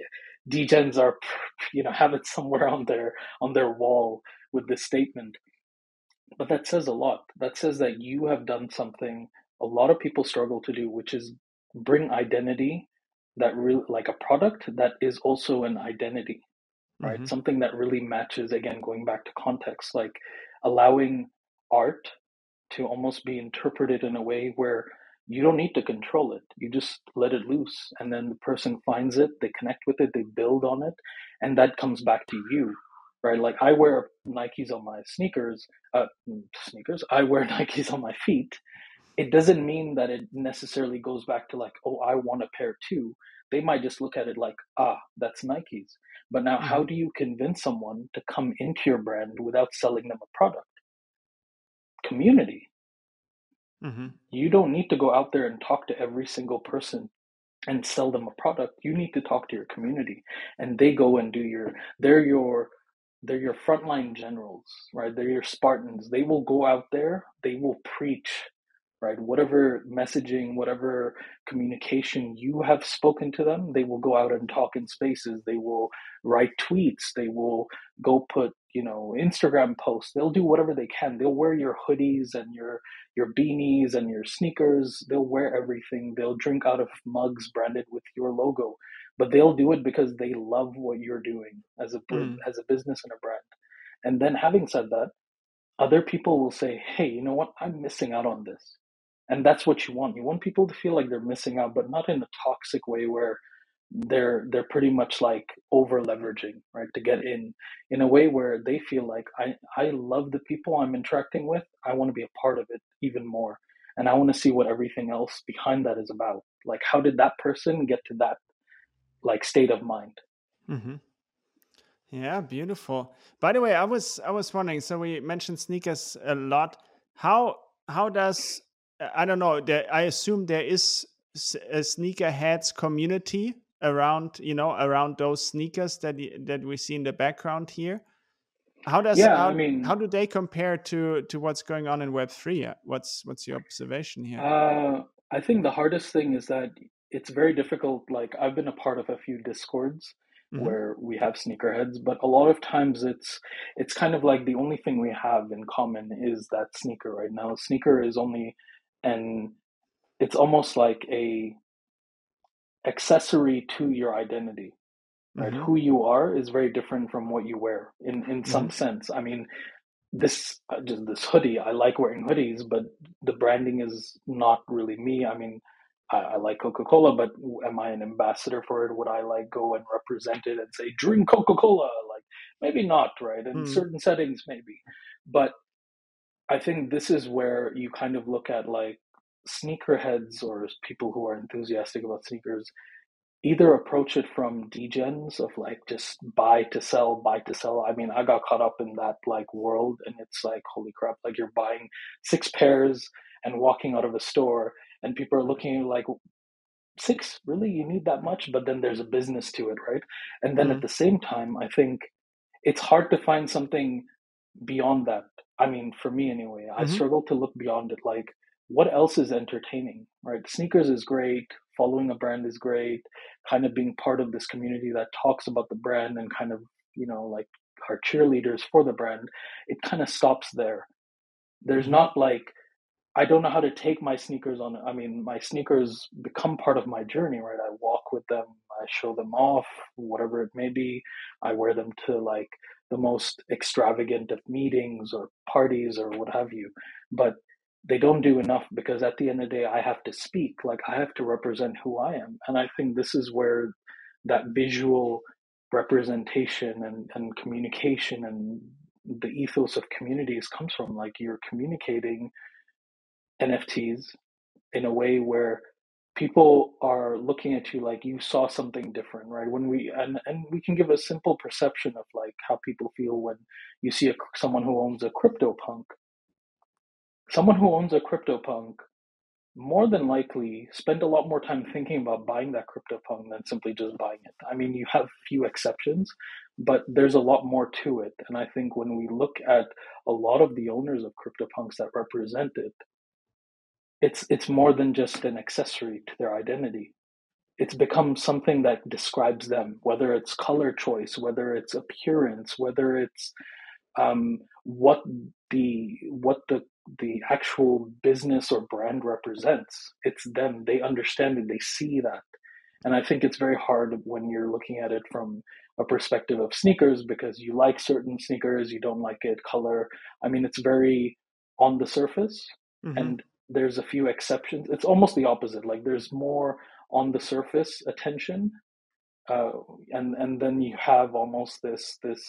degens are you know have it somewhere on their on their wall with this statement. But that says a lot. That says that you have done something a lot of people struggle to do which is bring identity that really like a product that is also an identity right mm-hmm. something that really matches again going back to context like allowing art to almost be interpreted in a way where you don't need to control it. You just let it loose. And then the person finds it, they connect with it, they build on it, and that comes back to you. Right? Like I wear Nikes on my sneakers, uh, sneakers, I wear Nikes on my feet. It doesn't mean that it necessarily goes back to like, oh, I want a pair too. They might just look at it like, ah, that's Nikes. But now, mm-hmm. how do you convince someone to come into your brand without selling them a product? Community. Mm-hmm. You don't need to go out there and talk to every single person and sell them a product. You need to talk to your community, and they go and do your. They're your they're your frontline generals, right? They're your Spartans. They will go out there. They will preach right? Whatever messaging, whatever communication you have spoken to them, they will go out and talk in spaces. They will write tweets. They will go put, you know, Instagram posts. They'll do whatever they can. They'll wear your hoodies and your your beanies and your sneakers. They'll wear everything. They'll drink out of mugs branded with your logo. But they'll do it because they love what you're doing as a mm. as a business and a brand. And then having said that, other people will say, "Hey, you know what? I'm missing out on this." And that's what you want you want people to feel like they're missing out but not in a toxic way where they're they're pretty much like over leveraging right to get in in a way where they feel like i i love the people i'm interacting with i want to be a part of it even more and i want to see what everything else behind that is about like how did that person get to that like state of mind mm-hmm. Yeah, beautiful. By the way, I was I was wondering. So we mentioned sneakers a lot. How how does I don't know. There, I assume there is a sneakerheads community around you know around those sneakers that that we see in the background here. How does yeah? How, I mean, how do they compare to to what's going on in Web three? What's what's your observation here? Uh, I think the hardest thing is that it's very difficult. Like I've been a part of a few discords mm-hmm. where we have sneakerheads, but a lot of times it's it's kind of like the only thing we have in common is that sneaker right now. Sneaker is only and it's almost like a accessory to your identity right? Mm-hmm. who you are is very different from what you wear in in some mm-hmm. sense. I mean this uh, just this hoodie i like wearing hoodies but the branding is not really me. I mean I, I, like coca-cola but am i an ambassador for it? Would i like go and represent it and say drink coca-cola? Like maybe not right? In mm. certain settings maybe. But i think this is where you kind of look at like sneakerheads or people who are enthusiastic about sneakers either approach it from degens of like just buy to sell, buy to sell. I mean, I got caught up in that like world and it's like, holy crap, like you're buying six pairs and walking out of a store and people are looking like, six, really? You need that much? But then there's a business to it, right? And then mm-hmm. at the same time, I think it's hard to find something beyond that. I mean, for me anyway, mm-hmm. I struggle to look beyond it. Like, what else is entertaining, right? Sneakers is great, following a brand is great, kind of being part of this community that talks about the brand and kind of, you know, like our cheerleaders for the brand, it kind of stops there. There's mm-hmm. not like, I don't know how to take my sneakers on. I mean, my sneakers become part of my journey, right? I walk with them, I show them off, whatever it may be. I wear them to like the most extravagant of meetings or parties or what have you. But they don't do enough because at the end of the day, I have to speak, like I have to represent who I am. And I think this is where that visual representation and, and communication and the ethos of communities comes from. Like you're communicating NFTs in a way where people are looking at you like you saw something different right when we and and we can give a simple perception of like how people feel when you see a, someone who owns a crypto punk someone who owns a CryptoPunk more than likely spend a lot more time thinking about buying that CryptoPunk than simply just buying it. I mean, you have few exceptions, but there's a lot more to it. And I think when we look at a lot of the owners of CryptoPunks that represent it, it's it's more than just an accessory to their identity. It's become something that describes them, whether it's color choice, whether it's appearance, whether it's um, what the what the the actual business or brand represents. It's them. They understand it. They see that. And I think it's very hard when you're looking at it from a perspective of sneakers because you like certain sneakers, you don't like it, color. I mean, it's very on the surface. Mm-hmm. And there's a few exceptions. It's almost the opposite. Like there's more on the surface attention. Uh, and and then you have almost this this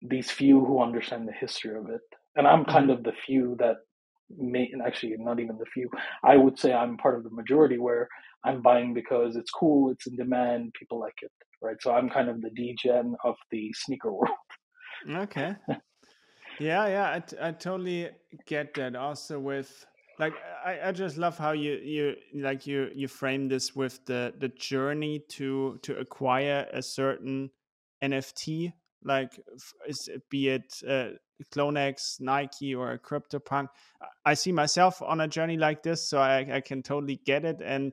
these few who understand the history of it and I'm kind mm-hmm. of the few that may, actually not even the few. I would say I'm part of the majority where I'm buying because it's cool, it's in demand, people like it, right? So I'm kind of the degen of the sneaker world. Okay. yeah, yeah, I, I totally get that. Also with like I, I just love how you you like you you frame this with the the journey to to acquire a certain NFT like is be it uh, CloneX, Nike, or a CryptoPunk. I see myself on a journey like this, so I, I can totally get it. And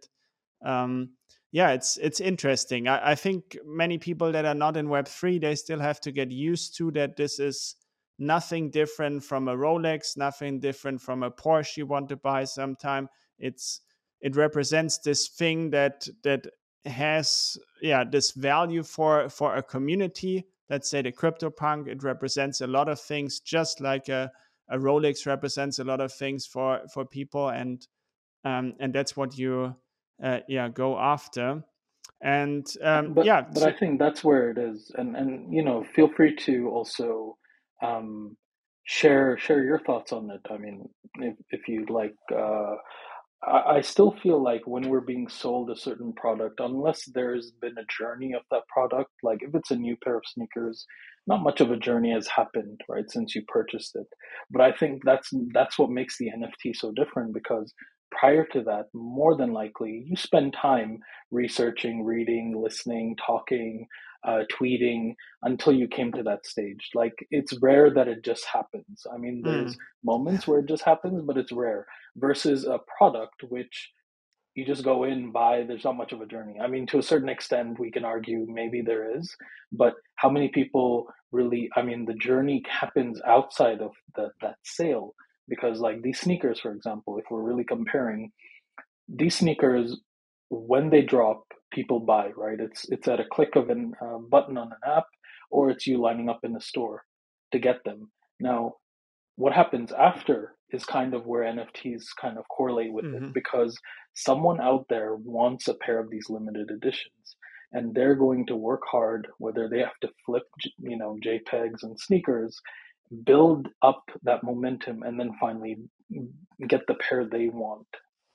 um, yeah, it's it's interesting. I, I think many people that are not in Web three, they still have to get used to that. This is nothing different from a Rolex, nothing different from a Porsche you want to buy sometime. It's it represents this thing that that has yeah this value for for a community let's say the CryptoPunk, it represents a lot of things, just like a, a Rolex represents a lot of things for for people, and um, and that's what you uh, yeah go after. And um, but, yeah, but I think that's where it is, and and you know, feel free to also um, share share your thoughts on it. I mean, if if you'd like. Uh, I still feel like when we're being sold a certain product, unless there's been a journey of that product, like if it's a new pair of sneakers, not much of a journey has happened, right, since you purchased it. But I think that's that's what makes the NFT so different because prior to that, more than likely, you spend time researching, reading, listening, talking, uh, tweeting until you came to that stage. Like it's rare that it just happens. I mean, there's mm. moments where it just happens, but it's rare versus a product which you just go in buy there's not much of a journey i mean to a certain extent we can argue maybe there is but how many people really i mean the journey happens outside of the, that sale because like these sneakers for example if we're really comparing these sneakers when they drop people buy right? It's it's at a click of a uh, button on an app or it's you lining up in the store to get them. Now what happens after is kind of where nfts kind of correlate with mm-hmm. it because someone out there wants a pair of these limited editions and they're going to work hard whether they have to flip you know jpegs and sneakers build up that momentum and then finally get the pair they want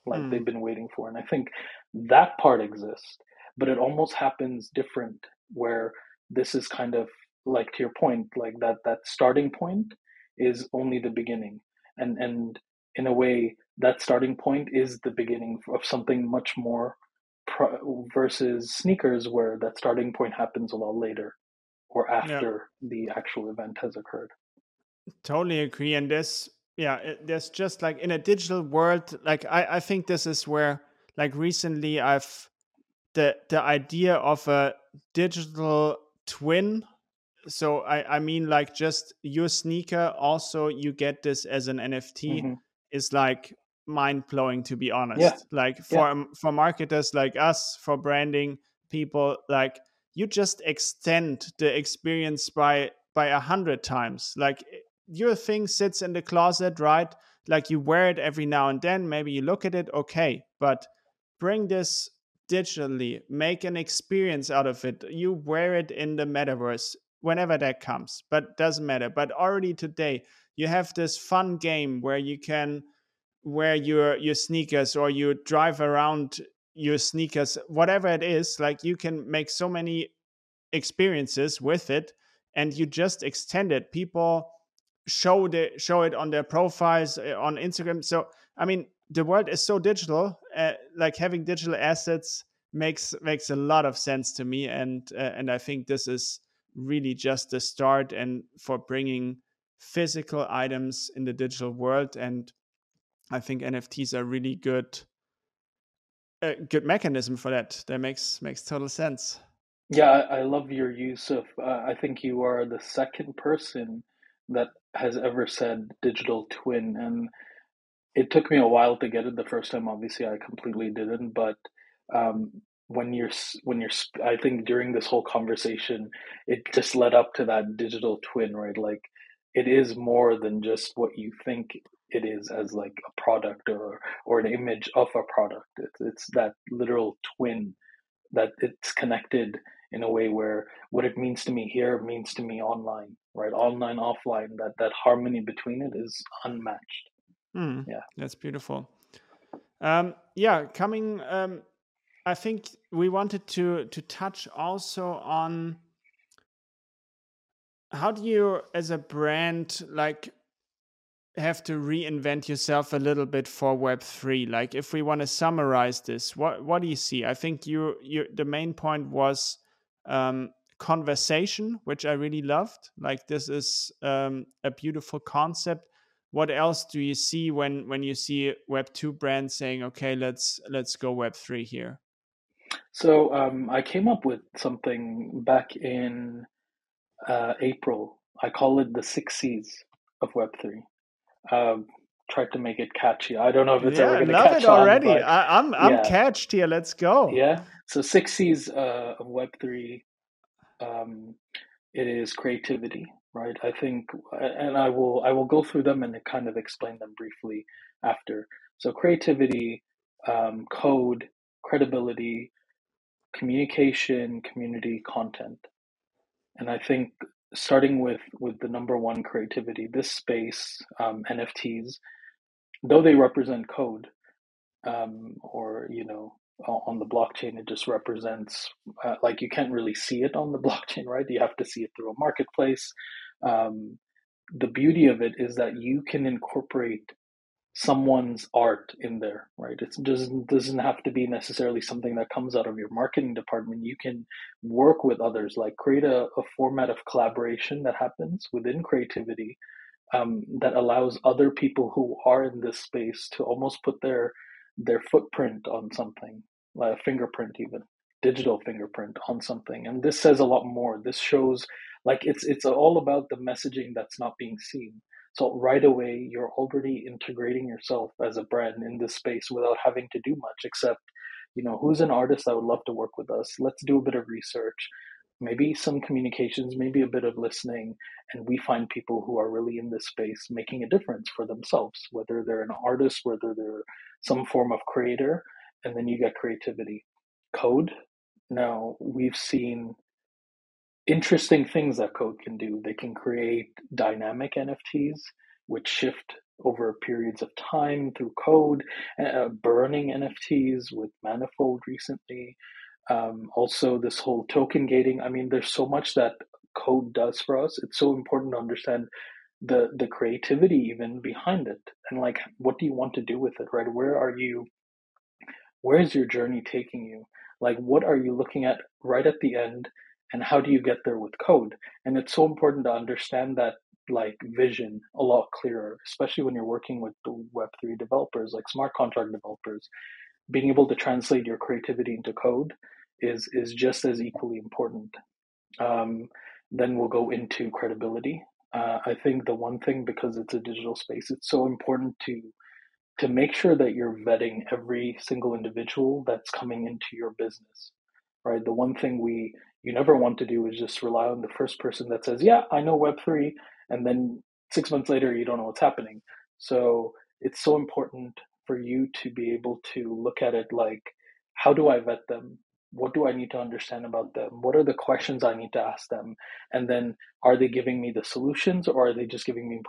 like mm. they've been waiting for and i think that part exists but it almost happens different where this is kind of like to your point like that that starting point is only the beginning and and in a way that starting point is the beginning of something much more pro- versus sneakers where that starting point happens a lot later or after yeah. the actual event has occurred Totally agree. And this, yeah, it, there's just like in a digital world, like I, I think this is where, like recently, I've the the idea of a digital twin. So I, I mean, like just your sneaker, also you get this as an NFT, mm-hmm. is like mind blowing to be honest. Yeah. Like for yeah. for marketers like us, for branding people, like you just extend the experience by by a hundred times. Like your thing sits in the closet, right? Like you wear it every now and then, maybe you look at it, okay, but bring this digitally, make an experience out of it. You wear it in the metaverse whenever that comes, but doesn't matter. But already today, you have this fun game where you can wear your your sneakers or you drive around your sneakers, whatever it is, like you can make so many experiences with it and you just extend it. People show the show it on their profiles uh, on Instagram. So I mean, the world is so digital. Uh, like having digital assets makes makes a lot of sense to me, and uh, and I think this is really just the start and for bringing physical items in the digital world. And I think NFTs are really good. A good mechanism for that. That makes makes total sense. Yeah, I, I love your use of. Uh, I think you are the second person that has ever said digital twin and it took me a while to get it the first time. Obviously i completely didn't but um, when you're when you're i think during this whole conversation it just led up to that digital twin right? Like it is more than just what you think it is as like a product or or an image of a product. It's, it's that literal twin that it's connected in a way where what it means to me here means to me online, right? Online, offline, that, that harmony between it is unmatched. Mm, yeah. That's beautiful. Um, yeah, coming, um, I think we wanted to, to touch also on how do you, as a brand, like have to reinvent yourself a little bit for web 3 like if we want to summarize this what what do you see i think you you the main point was um, conversation, which I really loved. Like this is um, a beautiful concept. What else do you see when when you see Web two brands saying, "Okay, let's let's go Web three here"? So um, I came up with something back in uh, April. I call it the six C's of Web three. Um, tried to make it catchy. I don't know if it's yeah, ever going to catch it already. On, I, am I'm, I'm catched here. Let's go. Yeah. So six C's uh, of Web three. Um, it is creativity, right? I think, and I will I will go through them and kind of explain them briefly after. So creativity, um, code, credibility, communication, community, content, and I think starting with with the number one creativity, this space, um, NFTs, though they represent code, um, or you know on the blockchain it just represents uh, like you can't really see it on the blockchain right? You have to see it through a marketplace. Um, the beauty of it is that you can incorporate someone's art in there right? It doesn't doesn't have to be necessarily something that comes out of your marketing department. You can work with others like create a, a format of collaboration that happens within creativity um, that allows other people who are in this space to almost put their their footprint on something, like a fingerprint even, digital fingerprint on something. And this says a lot more. This shows like it's it's all about the messaging that's not being seen. So right away you're already integrating yourself as a brand in this space without having to do much except you know who's an artist that would love to work with us let's do a bit of research maybe some communications, maybe a bit of listening, and we find people who are really in this space making a difference for themselves, whether they're an artist, whether they're some form of creator, and then you get creativity. Code. Now, we've seen interesting things that code can do. They can create dynamic NFTs, which shift over periods of time through code, uh, burning NFTs with Manifold recently. Um, also, this whole token gating. I mean, there's so much that code does for us. It's so important to understand the the creativity even behind it, and like, what do you want to do with it, right? Where are you? Where is your journey taking you? Like, what are you looking at right at the end, and how do you get there with code? And it's so important to understand that like vision a lot clearer, especially when you're working with the Web3 developers, like smart contract developers. Being able to translate your creativity into code is is just as equally important. Um, then we'll go into credibility. Uh, I think the one thing because it's a digital space, it's so important to to make sure that you're vetting every single individual that's coming into your business. Right. The one thing we you never want to do is just rely on the first person that says, "Yeah, I know Web three," and then six months later you don't know what's happening. So it's so important for you to be able to look at it like, how do I vet them? what do I need to understand about them? What are the questions I need to ask them? And then are they giving me the solutions or are they just giving me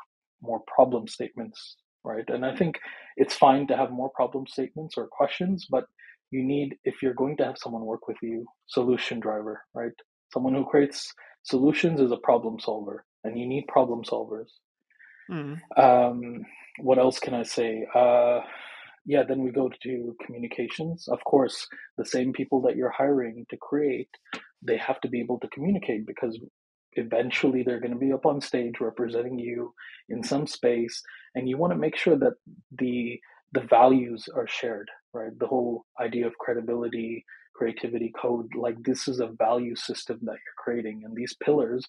more problem statements? Right. And I think it's fine to have more problem statements or questions, but you need, if you're going to have someone work with you, solution driver, right? Someone who creates solutions is a problem solver and you need problem solvers. Mm. Um, what else can I say? Uh, yeah, then we go to communications. Of course, the same people that you're hiring to create, they have to be able to communicate because eventually they're going to be up on stage representing you in some space and you want to make sure that the the values are shared right the whole idea of credibility creativity code like this is a value system that you're creating and these pillars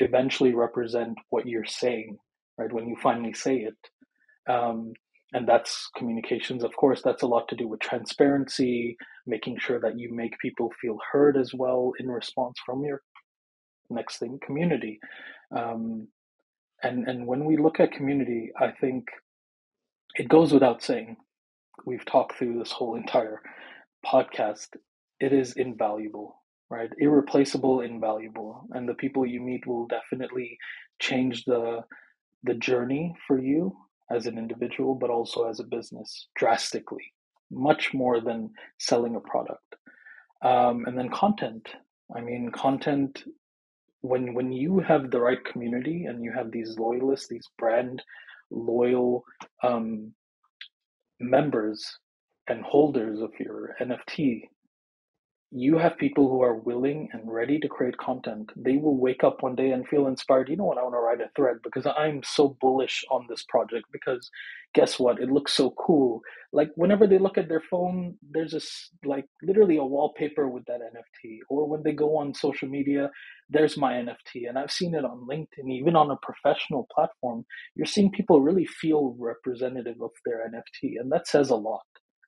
eventually represent what you're saying right when you finally say it. Um, and that's communications of course. That's a lot to do with transparency making sure that you make people feel heard as well in response from your next thing community. Um, and and when we look at community i think it goes without saying we've talked through this whole entire podcast it is invaluable right? Irreplaceable invaluable. And the people you meet will definitely change the the journey for you as an individual, but also as a business drastically, much more than selling a product. Um, and then content. I mean, content. When when you have the right community and you have these loyalists, these brand loyal um, members and holders of your NFT, you have people who are willing and ready to create content. They will wake up one day and feel inspired. You know what? I want to write a thread because I'm so bullish on this project. Because guess what? It looks so cool. Like whenever they look at their phone, there's this like literally a wallpaper with that NFT. Or when they go on social media, there's my NFT. And I've seen it on LinkedIn, even on a professional platform. You're seeing people really feel representative of their NFT. And that says a lot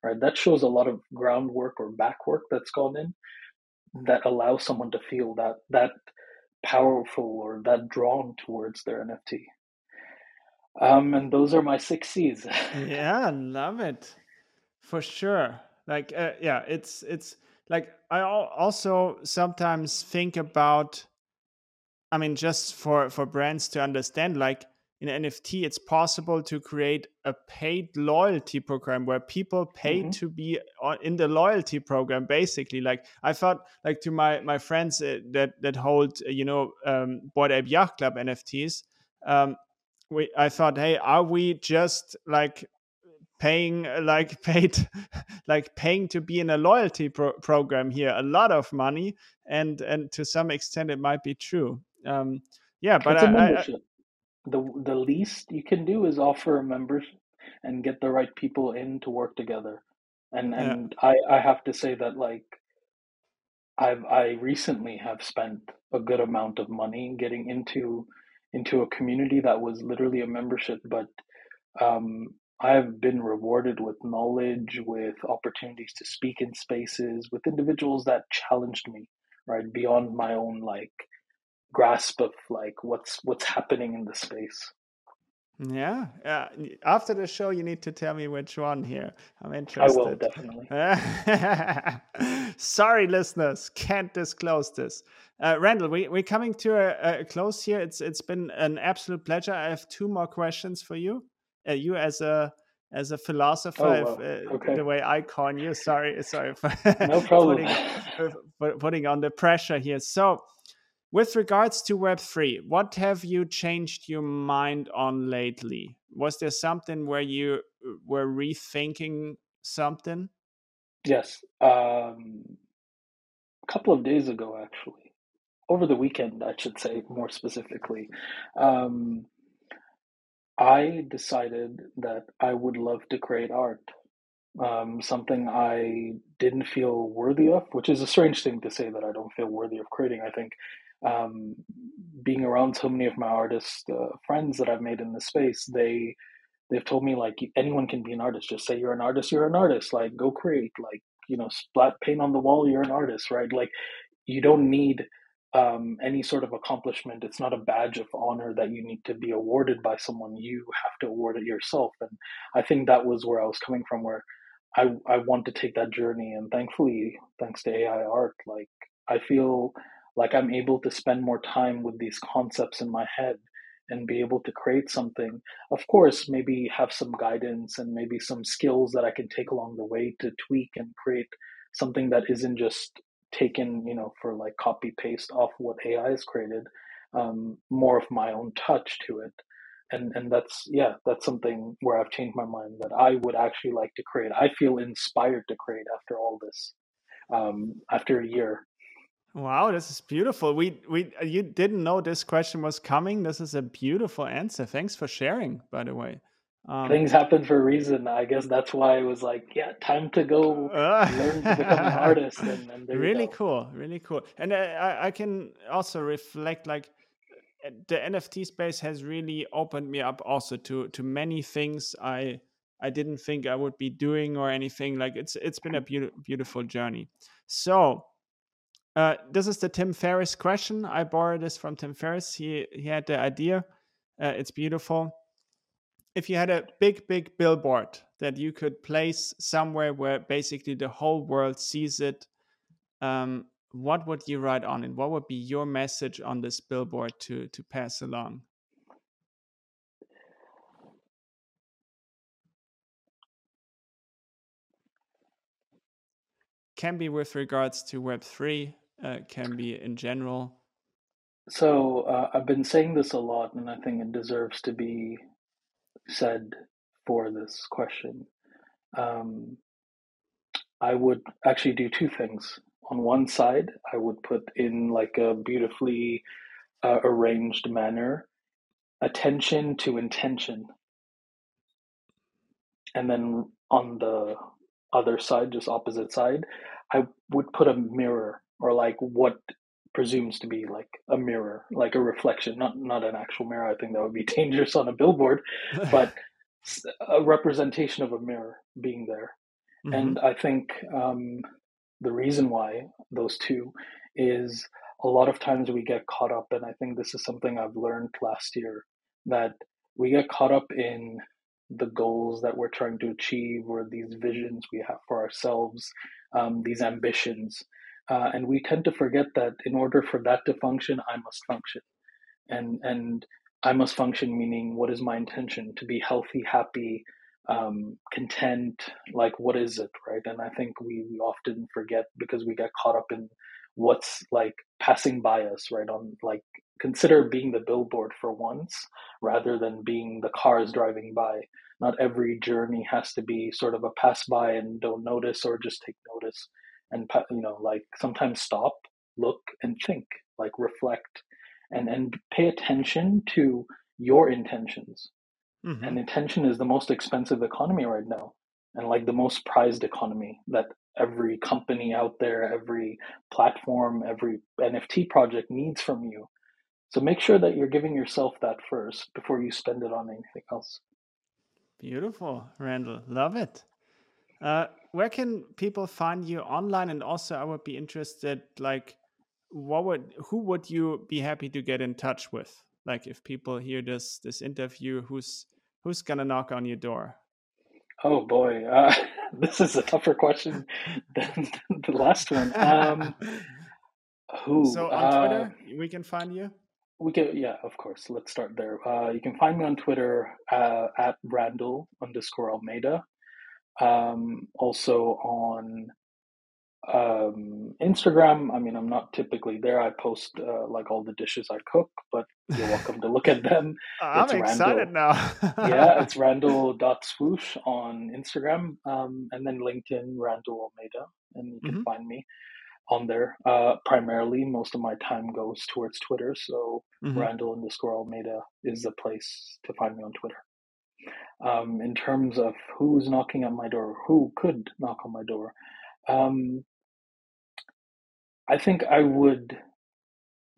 right? That shows a lot of groundwork or backwork that's gone in that allows someone to feel that that powerful or that drawn towards their NFT. Um, and those are my six C's. yeah, love it for sure. Like, uh, yeah, it's it's like I also sometimes think about. I mean, just for for brands to understand, like in NFT, it's possible to create a paid loyalty program where people pay mm-hmm. to be in the loyalty program. Basically, like I thought, like to my my friends uh, that that hold uh, you know um, Bored Ape Yacht Club NFTs. Um, we I thought, hey, are we just like paying uh, like paid like paying to be in a loyalty pro- program here a lot of money and and to some extent it might be true um yeah but I, I, the the least you can do is offer a membership and get the right people in to work together. And and. I I have to say that like I've I recently have spent a good amount of money getting into into a community that was literally a membership, but um, I have been rewarded with knowledge, with opportunities to speak in spaces, with individuals that challenged me, right, beyond my own like grasp of like what's what's happening in the space. Yeah. Uh, after the show, you need to tell me which one here. I'm interested. I will definitely. Sorry, listeners, can't disclose this. Uh, Randall, we, we're coming to a, a, close here. It's it's been an absolute pleasure. I have two more questions for you. Uh, you as a as a philosopher, oh, if, uh, okay. the way I call you. Sorry, sorry for no problem. putting, putting on the pressure here. So with regards to Web3, what have you changed your mind on lately? Was there something where you uh, were rethinking something? Yes. Um, a couple of days ago, actually. Over the weekend, I should say more specifically. Um, I decided that I would love to create art. Um, something I didn't feel worthy of, which is a strange thing to say that I don't feel worthy of creating. I think um, being around so many of my artist uh, friends that I've made in the space, they they've told me like anyone can be an artist. Just say you're an artist, you're an artist. Like go create. Like you know, splat paint on the wall, you're an artist, right? Like you don't need um, any sort of accomplishment. It's not a badge of honor that you need to be awarded by someone. You have to award it yourself. And I think that was where I was coming from, where I I want to take that journey. And thankfully, thanks to AI art, like I feel like i'm able to spend more time with these concepts in my head and be able to create something. Of course maybe have some guidance and maybe some skills that i can take along the way to tweak and create something that isn't just taken you know for like copy paste off what ai has created um, more of my own touch to it. And and that's yeah that's something where i've changed my mind that i would actually like to create. I feel inspired to create after all this um, after a year Wow, this is beautiful. We we you didn't know this question was coming. This is a beautiful answer. Thanks for sharing, by the way. Um, Things happen for a reason. I guess that's why it was like, yeah, time to go uh, learn to become an artist. And, and really cool, really cool. And uh, I, I can also reflect like uh, the NFT space has really opened me up also to to many things I I didn't think I would be doing or anything. Like it's it's been a be- beautiful journey. So uh, this is the Tim Ferriss question. I borrowed this from Tim Ferriss. He he had the idea. Uh, it's beautiful. If you had a big, big billboard that you could place somewhere where basically the whole world sees it, um, what would you write on it? What would be your message on this billboard to to pass along? Can be with regards to Web three uh, can be in general? So uh, I've been saying this a lot, and I think it deserves to be said for this question. Um, I would actually do two things. On one side, I would put in like a beautifully uh, arranged manner attention to intention. And then on the other side, just opposite side, I would put a mirror or like what presumes to be like a mirror, like a reflection, not not an actual mirror. I think that would be dangerous on a billboard, but a representation of a mirror being there. Mm-hmm. And I think um, the reason why those two is a lot of times we get caught up, and I think this is something I've learned last year that we get caught up in the goals that we're trying to achieve or these visions we have for ourselves, um, these ambitions. Uh, and we tend to forget that in order for that to function, I must function. And, and I must function, meaning what is my intention? To be healthy, happy, um, content. Like, what is it, right? And I think we, we often forget because we get caught up in what's like passing by us, right? On like, consider being the billboard for once rather than being the cars driving by. Not every journey has to be sort of a pass by and don't notice or just take notice. And, you know, like sometimes stop, look, and think, like reflect and and pay attention to your intentions. Mm-hmm. And intention is the most expensive economy right now, and like the most prized economy that every company out there, every platform, every NFT project needs from you. So make sure that you're giving yourself that first before you spend it on anything else. Beautiful, Randall. Love it. Uh, where can people find you online? And also, I would be interested, like, what would who would you be happy to get in touch with? Like if people hear this this interview who's who's gonna knock on your door? Oh boy. Uh, this is a tougher question than the last one. Um, who so on uh, twitter we can find you? we can yeah of course. Let's start there. Uh, you can find me on twitter uh, at randall underscore almeida um, also on um, Instagram, I mean, I'm not typically there. I post uh, like all the dishes I cook, but you're welcome to look at them. I'm it's excited Randall, now. yeah, it's Randall.swoosh on Instagram um, and then LinkedIn, Randall Almeida, and you can mm-hmm. find me on there. Uh, primarily, most of my time goes towards Twitter, so mm-hmm. Randall underscore Almeida is the place to find me on Twitter. Um, in terms of who's knocking at my door, who could knock on my door, um, I think I would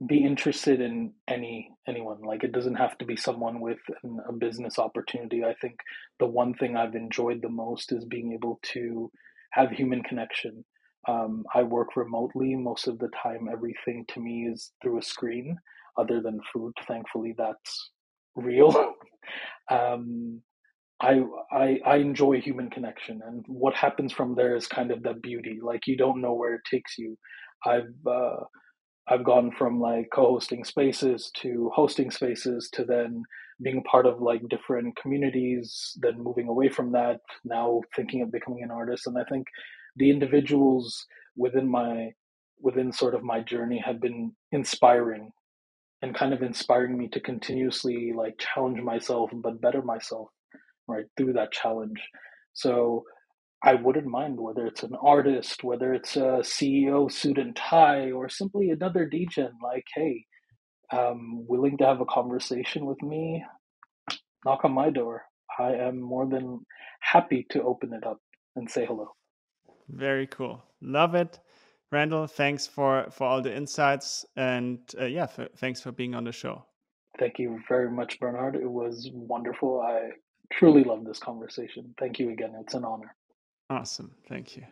be interested in any anyone. Like it doesn't have to be someone with an, a business opportunity. I think the one thing I've enjoyed the most is being able to have human connection. Um, I work remotely most of the time. Everything to me is through a screen, other than food. Thankfully, that's real. um, I, I I enjoy human connection, and what happens from there is kind of the beauty. Like you don't know where it takes you. I've uh, I've gone from like co-hosting spaces to hosting spaces to then being part of like different communities, then moving away from that, now thinking of becoming an artist. And I think the individuals within my within sort of my journey have been inspiring and kind of inspiring me to continuously like challenge myself but better myself right through that challenge. So I wouldn't mind whether it's an artist, whether it's a CEO suit and tie, or simply another DJ. Like, hey, um, willing to have a conversation with me? Knock on my door. I am more than happy to open it up and say hello. Very cool. Love it. Randall, thanks for, for all the insights. And uh, yeah, thanks for being on the show. Thank you very much, Bernhard. It was wonderful. I truly love this conversation. Thank you again. It's an honor. Awesome. Thank you.